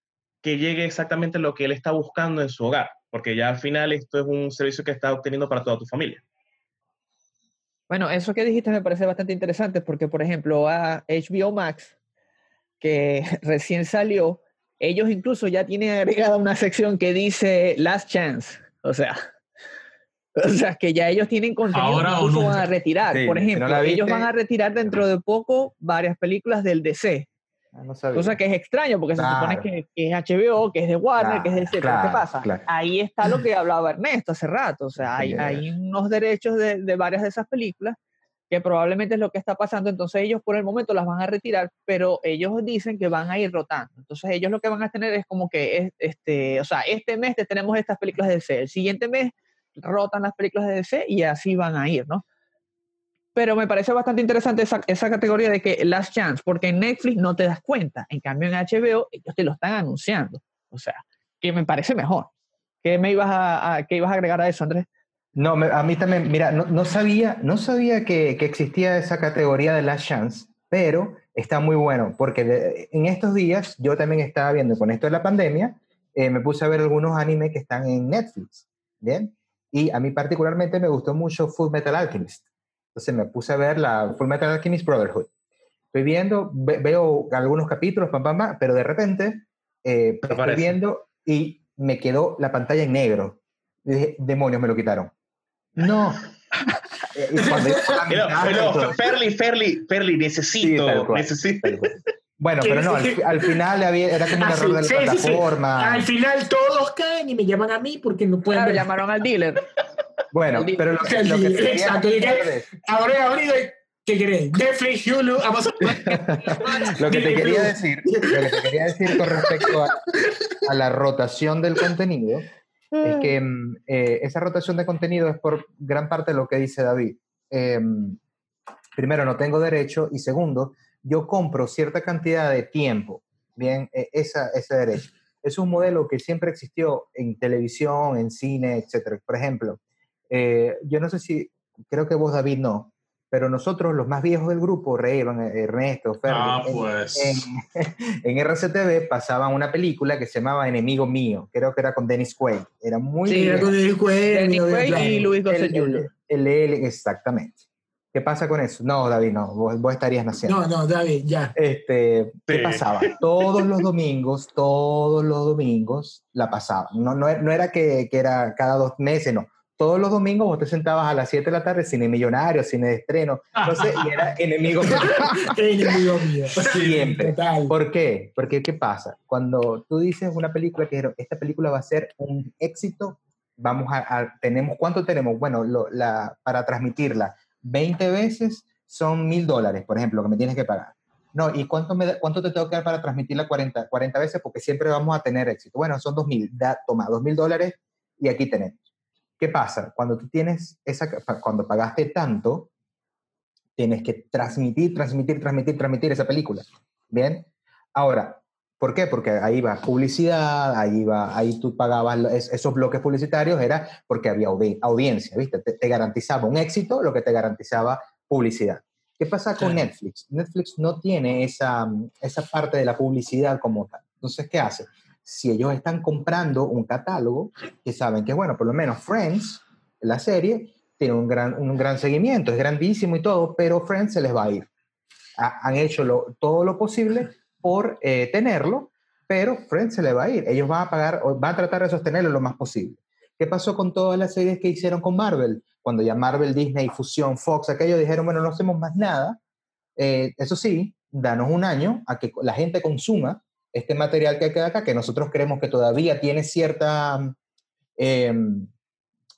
que llegue exactamente lo que él está buscando en su hogar, porque ya al final esto es un servicio que está obteniendo para toda tu familia. Bueno, eso que dijiste me parece bastante interesante porque, por ejemplo, a HBO Max, que recién salió, ellos incluso ya tienen agregada una sección que dice Last Chance. O sea, o sea, que ya ellos tienen contenido Ahora que incluso van a retirar. Sí, Por si no ejemplo, ellos van a retirar dentro de poco varias películas del DC. Ah, no sabía. Cosa que es extraño porque se supone Claro. que, que es HBO, que es de Warner, que es de DC. Pero Claro, ¿qué pasa? claro. Ahí está lo que hablaba Ernesto hace rato. O sea, hay, Ya. hay unos derechos de, de varias de esas películas que probablemente es lo que está pasando. Entonces ellos por el momento las van a retirar, pero ellos dicen que van a ir rotando. Entonces ellos lo que van a tener es como que, es, este, o sea, este mes te tenemos estas películas de DC, el siguiente mes rotan las películas de DC y así van a ir, ¿no? Pero me parece bastante interesante esa, esa categoría de que Last Chance, porque en Netflix no te das cuenta. En cambio, en HBO ellos te lo están anunciando. O sea, que me parece mejor. ¿Qué me ibas a, a- qué ibas a agregar a eso, Andrés? No, me- a mí también, mira, no, no sabía, no sabía que, que existía esa categoría de Last Chance, pero está muy bueno, porque de- en estos días yo también estaba viendo, con esto de la pandemia, eh, me puse a ver algunos animes que están en Netflix, ¿bien? Y a mí particularmente me gustó mucho Full Metal Alchemist. Entonces me puse a ver la Full Metal Alchemist Brotherhood. Estoy viendo, ve- veo algunos capítulos, pam, pam, pam, pero de repente eh, estoy Aparece. viendo y me quedó la pantalla en negro. Y dije, demonios, me lo quitaron. No. Eh, y cuando Pero, mitad, pero, entonces- Ferli, Ferli, Ferli, Sí, necesito, cual, necesito. Bueno, pero no, al, al final había, era como un Ah, error de la sí, sí, sí, sí. plataforma. Al final todos caen y me llaman a mí porque no pueden Claro, llamaron al dealer. Bueno, pero lo que, lo que te quería Exacto, Ahora abrido, ¿qué queréis? Netflix, Hulu, Amazon. Lo que te quería decir, lo que te quería decir con respecto a, a la rotación del contenido, es que mm, eh, esa rotación de contenido es por gran parte lo que dice David. Em, primero, no tengo derecho y segundo, yo compro cierta cantidad de tiempo, bien, eh, esa, ese derecho. Es un modelo que siempre existió en televisión, en cine, etc. Por ejemplo, eh, yo no sé si, creo que vos David no, pero nosotros los más viejos del grupo, Reyron, Ernesto, Ferdi, Ah, en- pues. en, en RCTV pasaban una película que se llamaba Enemigo Mío, creo que era con Dennis Quaid, era muy Sí, era vieja. con el cuello, Danny de- Quaid y Luis Gossett El- el- Jr. el- el- exactamente. ¿Qué pasa con eso? No, David, no, vos, vos estarías naciendo. No, no, David, ya. Este, ¿Qué Sí. pasaba? Todos los domingos, todos los domingos la pasaban. No, no, no era que, que era cada dos meses, no. Todos los domingos vos te sentabas a las 7 de la tarde, cine millonario, cine de estreno, entonces, y era enemigo Qué enemigo mío. siempre. Total. ¿Por qué? Porque, ¿qué pasa? Cuando tú dices una película que esta película va a ser un éxito, vamos a, a- tenemos, ¿cuánto tenemos? Bueno, lo- la, para transmitirla 20 veces son mil dólares, por ejemplo, que me tienes que pagar. No, ¿y cuánto, me cuánto te tengo que dar para transmitirla 40, 40 veces? Porque siempre vamos a tener éxito. Bueno, son dos mil, da, toma, dos mil dólares y aquí tenemos. ¿Qué pasa? Cuando tú tienes esa, cuando pagaste tanto, tienes que transmitir, transmitir, transmitir, transmitir esa película. ¿Bien? Ahora, ¿por qué? Porque ahí va publicidad, ahí va, ahí tú pagabas esos bloques publicitarios, era porque había audi- audiencia, ¿viste? Te, te garantizaba un éxito, lo que te garantizaba publicidad. ¿Qué pasa con Claro. Netflix? Netflix no tiene esa, esa parte de la publicidad como tal. Entonces, ¿qué hace? Si ellos están comprando un catálogo, que saben que, bueno, por lo menos Friends, la serie, tiene un gran, un gran seguimiento, es grandísimo y todo, pero Friends se les va a ir. Ha- han hecho lo- todo lo posible por eh, tenerlo, pero Friends se le va a ir. Ellos van a pagar, o van a tratar de sostenerlo lo más posible. ¿Qué pasó con todas las series que hicieron con Marvel? Cuando ya Marvel, Disney, Fusión, Fox, aquello dijeron, bueno, no hacemos más nada. Eh, eso sí, danos un año a que la gente consuma este material que queda acá, que nosotros creemos que todavía tiene cierta, em,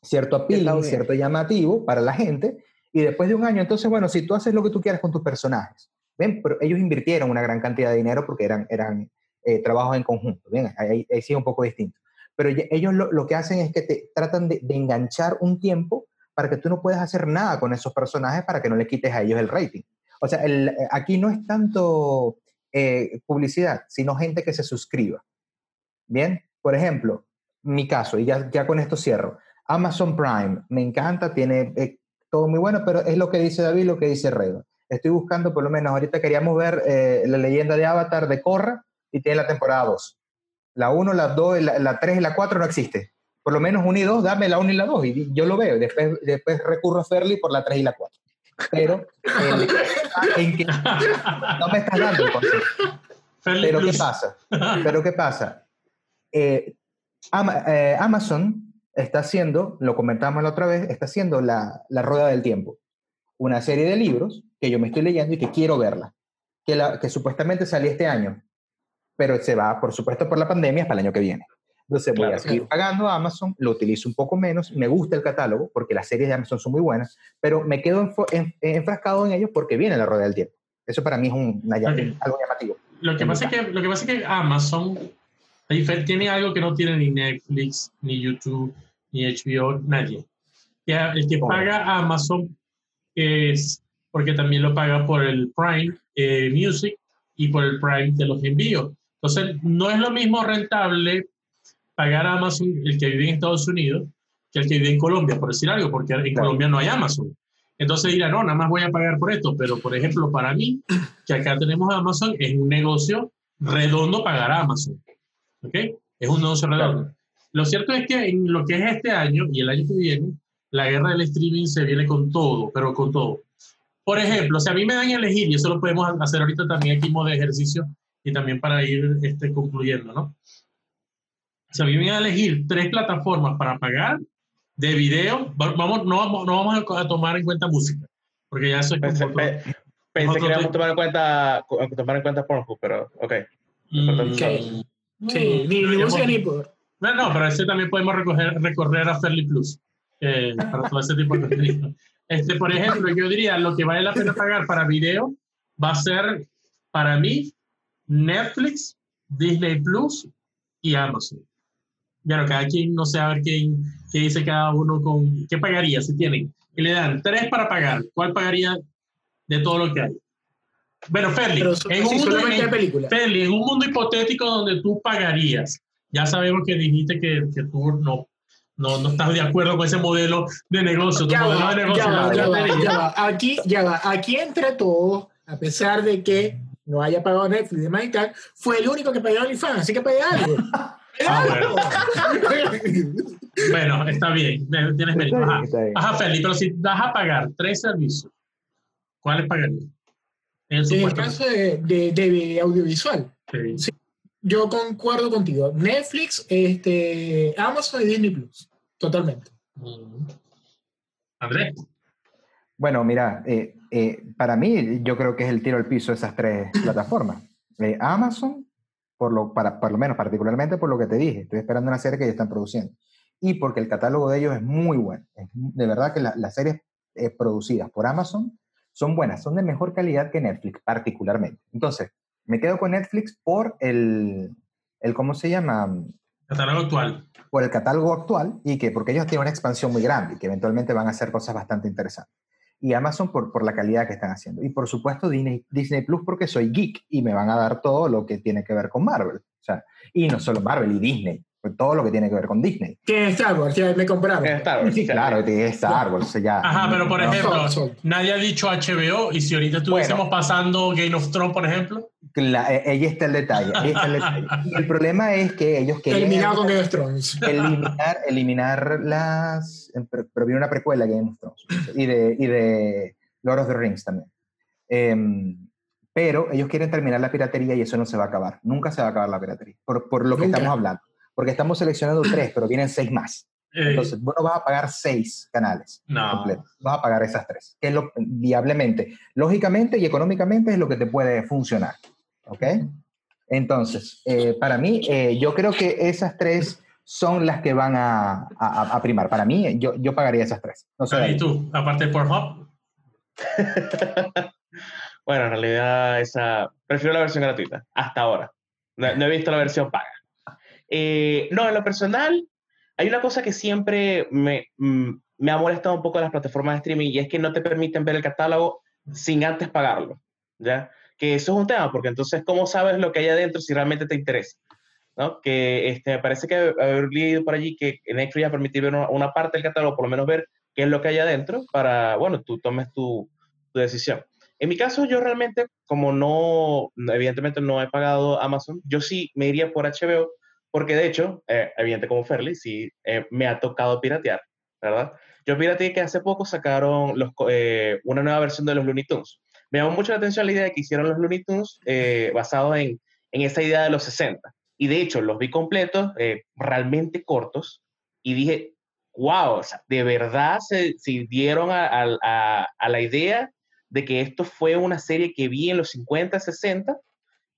cierto appeal, cierto llamativo para la gente, y después de un año, entonces, bueno, si tú haces lo que tú quieras con tus personajes, ¿ven? Pero ellos invirtieron una gran cantidad de dinero porque eran, eran eh, trabajos en conjunto, ¿bien? Ahí, ahí sí es un poco distinto. Pero ellos lo, lo que hacen es que te tratan de, de enganchar un tiempo para que tú no puedas hacer nada con esos personajes para que no le quites a ellos el rating. O sea, el- eh, aquí no es tanto eh, publicidad, sino gente que se suscriba. Bien, por ejemplo, mi caso, y ya, ya con esto cierro. Amazon Prime, me encanta, tiene, eh, todo muy bueno, pero es lo que dice David, lo que dice Reba. Estoy buscando, por lo menos ahorita queríamos ver eh, la leyenda de Avatar de Korra y tiene la temporada 2. La 1, la 2, la, 3 y la 4 no existe. Por lo menos 1 y 2, dame la 1 y la 2 y yo lo veo. Después, después recurro a Fairly por la 3 y la 4. Pero eh, en que no me estás dando el consejo. Pero ¿qué pasa? Pero ¿qué pasa? Eh, eh, Amazon está haciendo, lo comentamos la otra vez, está haciendo la, la, Rueda del Tiempo. Una serie de libros que yo me estoy leyendo y que quiero verla. Que, la, que supuestamente salió este año. Pero se va, por supuesto, por la pandemia hasta el año que viene. Entonces voy a seguir pagando a Amazon, lo utilizo un poco menos, me gusta el catálogo porque las series de Amazon son muy buenas, pero me quedo enfrascado en ellos porque viene la rueda del tiempo. Eso para mí es un, algo llamativo. Lo que, pasa es que, lo que pasa es que Amazon tiene algo que no tiene ni Netflix, ni YouTube, ni HBO, nadie. El que paga Amazon es porque también lo paga por el Prime eh, Music y por el Prime de los envíos. Entonces, no es lo mismo rentable pagar a Amazon el que vive en Estados Unidos que el que vive en Colombia, por decir algo, porque en Colombia no hay Amazon. Entonces dirá, no, nada más voy a pagar por esto, pero por ejemplo, para mí, que acá tenemos Amazon, es un negocio redondo pagar a Amazon. ¿Ok? Es un negocio redondo. Lo cierto es que en lo que es este año y el año que viene, la guerra del streaming se viene con todo, pero con todo. Por ejemplo, si a mí me dan a elegir, y eso lo podemos hacer ahorita también aquí modo de ejercicio y también para ir este, concluyendo, ¿no? Si a mí me dan a elegir tres plataformas para pagar, de video, vamos, no, vamos, no vamos a tomar en cuenta música, porque ya eso es Pensé, pensé que íbamos a tomar en cuenta, tomar en cuenta Pornhub, pero ok. Mm, sí, sí. ni, ni música ni por... No, no, pero ese también podemos recoger, recorrer a Fairly Plus eh, para todo ese tipo de contenido. Este, por ejemplo, yo diría, lo que vale la pena pagar para video va a ser, para mí, Netflix, Disney Plus y Amazon. Bueno, cada quien, no sé, a ver quién, qué dice cada uno con, ¿qué pagaría si tienen? Y le dan tres para pagar, ¿cuál pagaría de todo lo que hay? Bueno, Ferli, en, un mundo, en un mundo hipotético donde tú pagarías, ya sabemos que dijiste que, que tú no, no, no, estás de acuerdo con ese modelo de negocio. Ya, va, de negocio ya, va, ya, va, Aquí, ya va. Aquí entre todos, a pesar de que no haya pagado Netflix y tal, fue el único que pagó OnlyFans, así que pagué algo. Ah, bueno. está bien, tienes mérito. Ajá, Ajá Feli, pero si vas a pagar tres servicios, ¿cuáles pagarías? En, el caso de, de, audiovisual. Sí. Yo concuerdo contigo. Netflix, este, Amazon y Disney Plus. Totalmente. Andrés. Bueno, mira, eh, eh, para mí yo creo que es el tiro al piso de esas tres plataformas. Eh, Amazon, por lo, para, por lo menos particularmente por lo que te dije, estoy esperando una serie que ya están produciendo. Y porque el catálogo de ellos es muy bueno. de verdad que las series eh, producidas por Amazon son buenas, son de mejor calidad que Netflix, particularmente. Entonces, me quedo con Netflix por el, el ¿cómo se llama? Catálogo actual. Por el catálogo actual y que porque ellos tienen una expansión muy grande y que eventualmente van a hacer cosas bastante interesantes y Amazon por, por la calidad que están haciendo. Y por supuesto Disney, Disney Plus porque soy geek y me van a dar todo lo que tiene que ver con Marvel. O sea, y no solo Marvel y Disney todo lo que tiene que ver con Disney. ¿Qué es Star Wars? me compraron. Star Wars. Sí, claro, que es Star Wars. Ya, Ajá, pero por ejemplo, nadie ha dicho HBO y si ahorita estuviésemos pasando Game of Thrones, por ejemplo. La, eh, ahí está el detalle. está el, detalle. el problema es que ellos quieren. Eliminar con Game of Thrones. Eliminar, eliminar las. Pero viene una precuela Game of Thrones. Y de, y de Lord of the Rings también. Em, pero ellos quieren terminar la piratería y eso no se va a acabar. Nunca se va a acabar la piratería. Por, por lo que estamos hablando porque estamos seleccionando tres, pero vienen seis más. Entonces, vos no vas a pagar seis canales no. vas a pagar esas tres, que es lo viablemente, lógicamente y económicamente es lo que te puede funcionar. ¿Ok? Entonces, eh, para mí, eh, yo creo que esas tres son las que van a, a, primar. Para mí, yo, yo pagaría esas tres. No sé, ¿Y tú, aparte de Pornhub? bueno, en realidad, esa, prefiero la versión gratuita, hasta ahora. no he visto la versión paga. Eh, no, en lo personal, hay una cosa que siempre me, mm, me ha molestado un poco las plataformas de streaming y es que no te permiten ver el catálogo sin antes pagarlo, ¿ya? Que eso es un tema, porque entonces, ¿cómo sabes lo que hay adentro si realmente te interesa? ¿no? Que este, parece que haber leído por allí que Netflix ya permitir ver una, parte del catálogo, por lo menos ver qué es lo que hay adentro para, bueno, tú tomes tu, tu decisión. En mi caso, yo realmente, como no, evidentemente no he pagado Amazon, yo sí me iría por HBO, porque de hecho, eh, evidente como Ferli, sí eh, me ha tocado piratear, ¿verdad? Yo pirateé que hace poco sacaron eh, una nueva versión de los Looney Tunes. Me llamó mucho la atención la idea de que hicieron los Looney Tunes eh, basado en, en esa idea de los 60. Y de hecho, los vi completos, realmente cortos, y dije, wow, o sea, de verdad se, dieron a, la idea de que esto fue una serie que vi en los 50, 60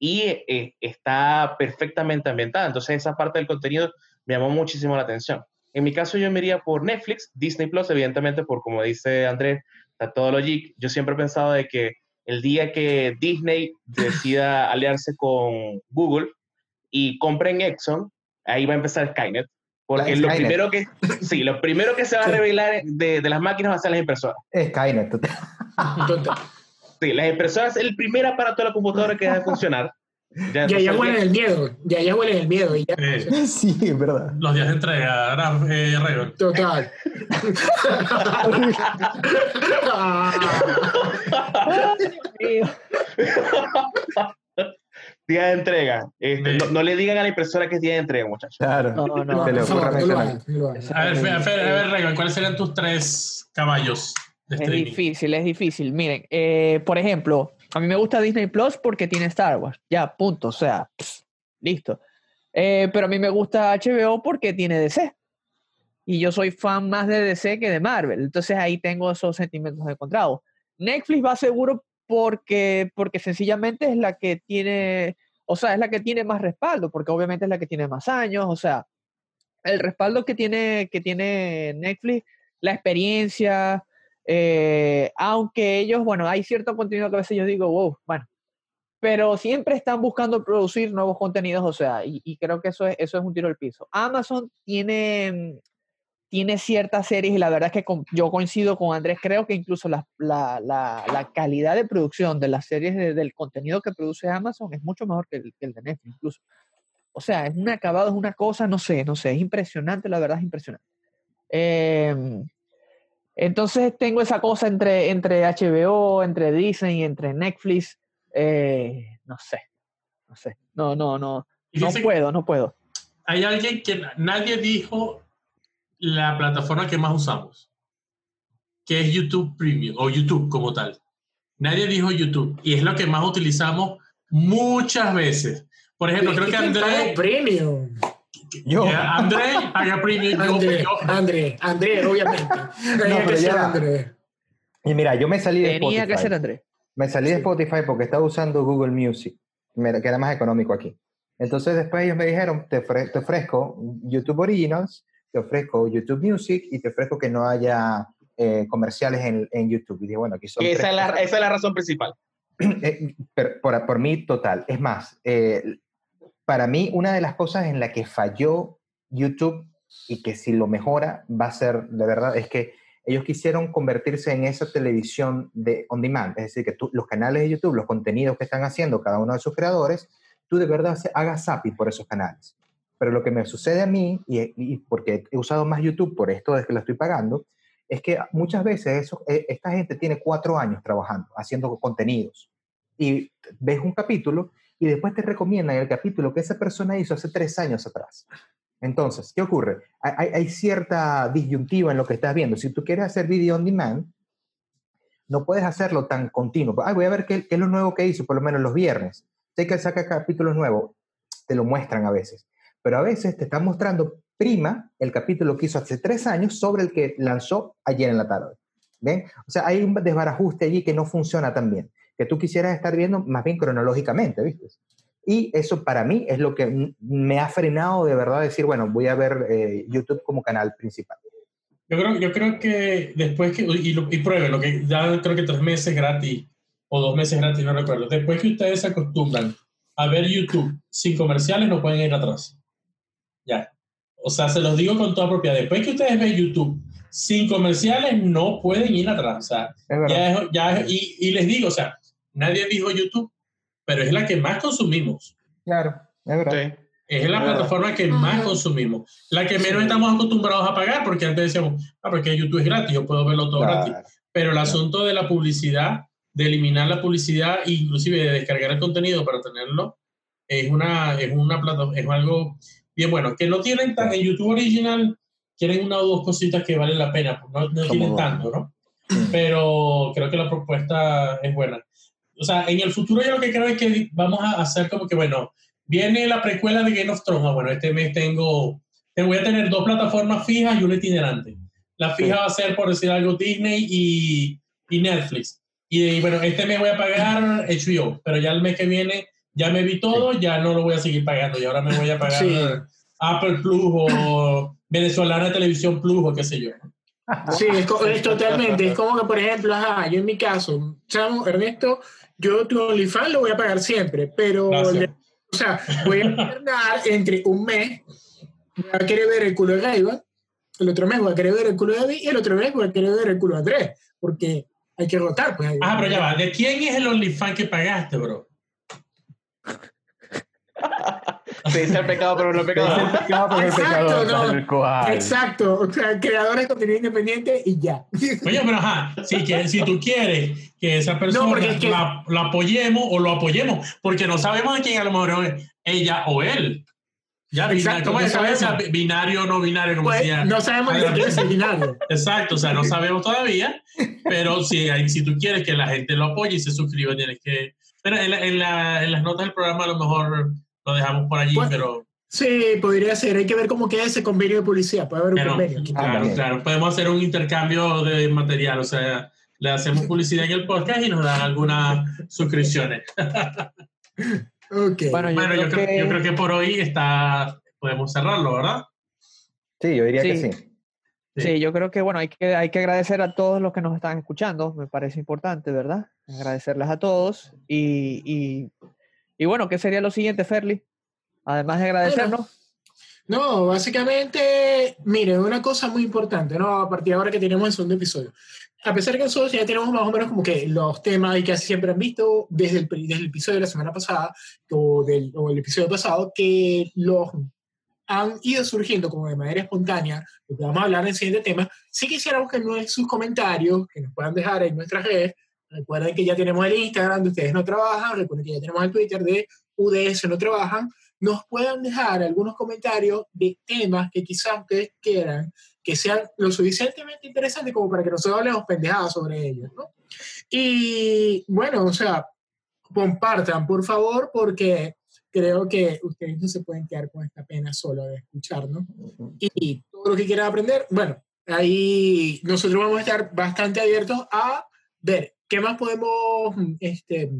y eh, está perfectamente ambientada. Entonces esa parte del contenido me llamó muchísimo la atención. En mi caso yo me iría por Netflix, Disney Plus, evidentemente, por como dice Andrés, está todo lo geek. Yo siempre he pensado de que el día que Disney decida aliarse con Google y compren Exxon, ahí va a empezar Skynet. Porque lo primero que, sí, lo primero que se va a revelar de, de las máquinas va a ser las impresoras. Skynet. total. Sí, las impresoras es el primer aparato de la computadora que deja de funcionar. Ya, ya, ya huele el miedo, ya, ya huele el miedo. y Ya, Eh, Sí, es verdad. los días de entrega, ¿verdad, eh, Rayon? Total. Día de entrega. Este, Sí. no, no le digan a la impresora que es día de entrega, muchachos. Claro. No, no, no. A ver, Fe- a ver, Rayon, ¿cuáles serían tus tres caballos Es streaming? difícil, es difícil. Miren, eh, por ejemplo, a mí me gusta Disney Plus porque tiene Star Wars. Ya, punto. O sea, pss, listo. Eh, pero a mí me gusta HBO porque tiene DC. Y yo soy fan más de DC que de Marvel. Entonces ahí tengo esos sentimientos encontrados. Netflix va seguro porque, porque sencillamente es la que tiene, o sea, es la que tiene más respaldo, porque obviamente es la que tiene más años. O sea, el respaldo que tiene, que tiene Netflix, la experiencia, eh, aunque ellos, bueno, hay cierto contenido que a veces yo digo, wow, bueno, pero siempre están buscando producir nuevos contenidos, o sea, y, y creo que eso es, eso es un tiro al piso. Amazon tiene, mm, tiene ciertas series y la verdad es que con- yo coincido con Andrés, creo que incluso la, la, la, la calidad de producción de las series, de- del contenido que produce Amazon es mucho mejor que el, que el de Netflix incluso. O sea, es un acabado, es una cosa, no sé, no sé, es impresionante, la verdad es impresionante. Em, entonces tengo esa cosa entre, entre HBO, entre Disney, entre Netflix. eh, no sé, no sé. No, no, no. No puedo, no puedo. Hay alguien que nadie dijo la plataforma que más usamos, que es YouTube Premium o YouTube como tal. Nadie dijo YouTube y es lo que más utilizamos muchas veces. Por ejemplo, creo que ¿Quién paga André, premium? Yo. eh, André Premium. yo- André, yo- André, André, obviamente. Tenía pero que ser. André. Y mira, yo me salí de Tenía Spotify. que ser Andrés. Me salí de Sí. Spotify porque estaba usando Google Music, que era más económico aquí. Entonces después ellos me dijeron, te, ofre- te ofrezco YouTube Originals, te ofrezco YouTube Music y te ofrezco que no haya eh, comerciales en, en YouTube. Y dije, bueno, aquí son... Esa, es la, esa es la razón principal. Eh, pero por, por mí, total. Es más, eh, para mí, una de las cosas en la que falló YouTube y que si lo mejora va a ser, de verdad, es que ellos quisieron convertirse en esa televisión de on demand. Es decir, que tú, los canales de YouTube, los contenidos que están haciendo cada uno de sus creadores, tú de verdad hagas zapping por esos canales. Pero lo que me sucede a mí, y, y porque he usado más YouTube por esto desde que lo estoy pagando, es que muchas veces eso, eh, esta gente tiene cuatro años trabajando, haciendo contenidos. Y ves un capítulo y después te recomiendan el capítulo que esa persona hizo hace tres años atrás. Entonces, ¿qué ocurre? Hay, cierta disyuntiva en lo que estás viendo. Si tú quieres hacer video on demand, no puedes hacerlo tan continuo. Ay, voy a ver qué, qué es lo nuevo que hizo, por lo menos los viernes. Sé que saca capítulos nuevos, te lo muestran a veces. Pero a veces te están mostrando prima el capítulo que hizo hace tres años sobre el que lanzó ayer en la tarde. ¿Ven? O sea, hay un desbarajuste allí que no funciona tan bien, que tú quisieras estar viendo más bien cronológicamente, ¿viste? Y eso para mí es lo que me ha frenado de verdad decir, bueno, voy a ver eh, YouTube como canal principal. Yo creo, yo creo que después que, y, lo- y prueben, lo que ya creo que tres meses gratis o dos meses gratis, no recuerdo. Después que ustedes se acostumbran a ver YouTube sin comerciales, no pueden ir atrás. Ya. O sea, se los digo con toda propiedad. Después que ustedes ven YouTube sin comerciales, no pueden ir atrás. O sea, Es ya es- ya es- y, y les digo, o sea, nadie dijo YouTube, pero es la que más consumimos. Claro, es verdad. Sí. Es la plataforma que más consumimos. La que menos estamos acostumbrados a pagar, porque antes decíamos, ah, porque YouTube es gratis, yo puedo verlo todo gratis. Pero el asunto de la publicidad, de eliminar la publicidad, inclusive de descargar el contenido para tenerlo, es una, es una plataforma, es algo bien bueno. Que no tienen tan, en YouTube original, quieren una o dos cositas que valen la pena, no, no tienen tanto, ¿no? Pero creo que la propuesta es buena. O sea, en el futuro yo lo que creo es que vamos a hacer como que, bueno, viene la precuela de Game of Thrones. Ah, bueno, este mes tengo, voy a tener dos plataformas fijas y una itinerante. La fija va a ser, por decir algo, Disney y, y Netflix. Y, bueno, este mes voy a pagar HBO, pero ya el mes que viene ya me vi todo, ya no lo voy a seguir pagando y ahora me voy a pagar Apple Plus o Venezolana Televisión Plus o qué sé yo. Sí, es, totalmente. Es como que, por ejemplo, yo en mi caso, chamo, Ernesto, yo tu OnlyFans lo voy a pagar siempre, pero, o sea, voy a alternar entre un mes, voy a querer ver el culo de Gaiba, el otro mes voy a querer ver el culo de David y el otro mes voy a querer ver el culo de Andrés, porque hay que rotar. Pues, ah, pero ya va, ¿de quién es el OnlyFans que pagaste, bro? Se dice el pecado, pero no el pecado. el pecado, pero Exacto, pecado. Exacto. O sea, creadores de contenido independiente y ya. Oye, pero ajá, si, que, si tú quieres que esa persona la, apoyemos o lo apoyemos, porque no sabemos de quién a lo mejor es ella o él. Ya, Exacto, ¿cómo es Binario o no binario, como pues, No sabemos ni siquiera es binario. Exacto, o sea, no sabemos todavía, pero si, si tú quieres que la gente lo apoye y se suscriba, tienes que... Pero en, en, la, en las notas del programa a lo mejor lo dejamos por allí, pero... Sí, podría ser. Hay que ver cómo queda ese convenio de publicidad. Puede haber un convenio. Claro, claro. Podemos hacer un intercambio de material. O sea, le hacemos publicidad en el podcast y nos dan algunas suscripciones. okay. Bueno, yo, creo, que... por hoy está, podemos cerrarlo, ¿verdad? Sí, yo diría que sí. sí. yo creo que bueno, hay que, hay que agradecer a todos los que nos están escuchando, me parece importante, ¿verdad? Agradecerles a todos y, y y bueno, ¿qué sería lo siguiente, Ferli? Además de agradecernos. no, básicamente, miren, una cosa muy importante, ¿no? A partir de ahora que tenemos el segundo episodio. A pesar de que nosotros ya tenemos más o menos como que los temas y que siempre han visto desde el, desde el episodio de la semana pasada o, del, o el episodio pasado, que los han ido surgiendo como de manera espontánea, lo que vamos a hablar en el siguiente tema, sí quisiéramos que en sus comentarios, que nos puedan dejar en nuestras redes, Recuerden que ya tenemos el Instagram de Ustedes No Trabajan, recuerden que ya tenemos el Twitter de UDS No Trabajan. Nos puedan dejar algunos comentarios de temas que quizás ustedes quieran que sean lo suficientemente interesantes como para que nosotros hablemos pendejadas sobre ellos, ¿no? Y bueno, o sea, compartan, por favor, porque creo que ustedes no se pueden quedar con esta pena solo de escucharnos. Y todo lo que quieran aprender, bueno, ahí nosotros vamos a estar bastante abiertos a ver ¿Qué más podemos este,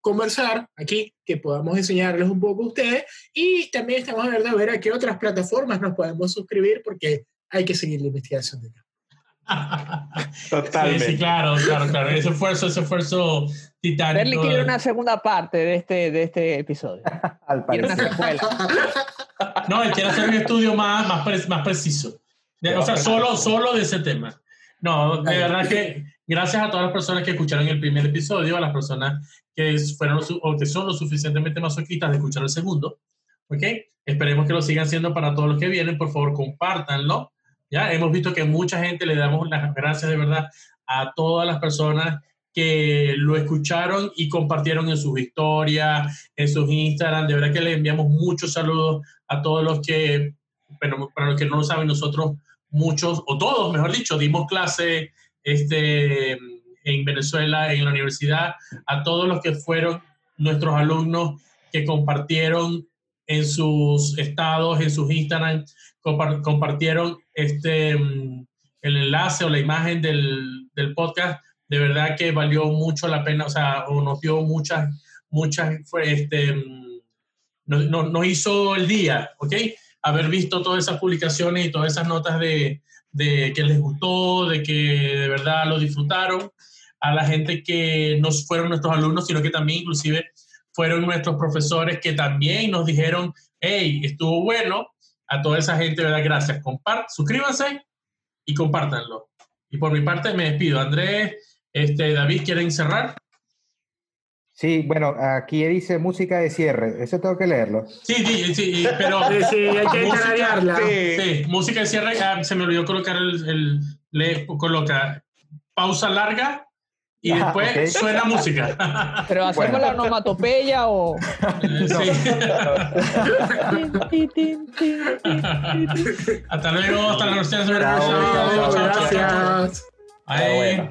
conversar aquí que podamos enseñarles un poco a ustedes? Y también estamos a ver de ver a qué otras plataformas nos podemos suscribir porque hay que seguir la investigación de Totalmente. Sí, claro, claro, claro. Ese esfuerzo, ese esfuerzo titánico. Berly quiere una segunda parte de este, de este episodio. Al parecer. no, él quiere hacer un estudio más, más, más preciso. o sea, solo, solo de ese tema. No, de verdad que gracias a todas las personas que escucharon el primer episodio, a las personas que fueron o que son lo suficientemente masoquistas de escuchar el segundo, ¿ok? Esperemos que lo sigan siendo para todos los que vienen, por favor, compártanlo. Ya hemos visto que mucha gente le damos las gracias de verdad a todas las personas que lo escucharon y compartieron en sus historias, en sus Instagram. De verdad que le enviamos muchos saludos a todos los que, bueno, para los que no lo saben, nosotros muchos, o todos, mejor dicho, dimos clase este, en Venezuela, en la universidad, a todos los que fueron nuestros alumnos que compartieron en sus estados, en sus Instagram, compartieron este, el enlace o la imagen del, del, podcast. De verdad que valió mucho la pena, o sea, nos dio muchas, muchas, este, nos, nos hizo el día, ¿ok? haber visto todas esas publicaciones y todas esas notas de, de que les gustó, de que de verdad lo disfrutaron, a la gente que no fueron nuestros alumnos, sino que también inclusive fueron nuestros profesores que también nos dijeron, hey, estuvo bueno, a toda esa gente, ¿verdad? Gracias. Compart suscríbanse y compártanlo. Y por mi parte me despido. Andrés, este, David, ¿quieren cerrar? Sí, bueno, aquí dice música de cierre. Eso tengo que leerlo. Sí, sí, sí, pero. Sí, sí, hay que Música. Sí. Sí, música de cierre. ah, se me olvidó colocar el. el le coloca pausa larga y Ah, después suena música. Pero hacemos Bueno. la onomatopeya o. Eh, sí. hasta luego, hasta la próxima semana. Gracias. Ahí. bueno.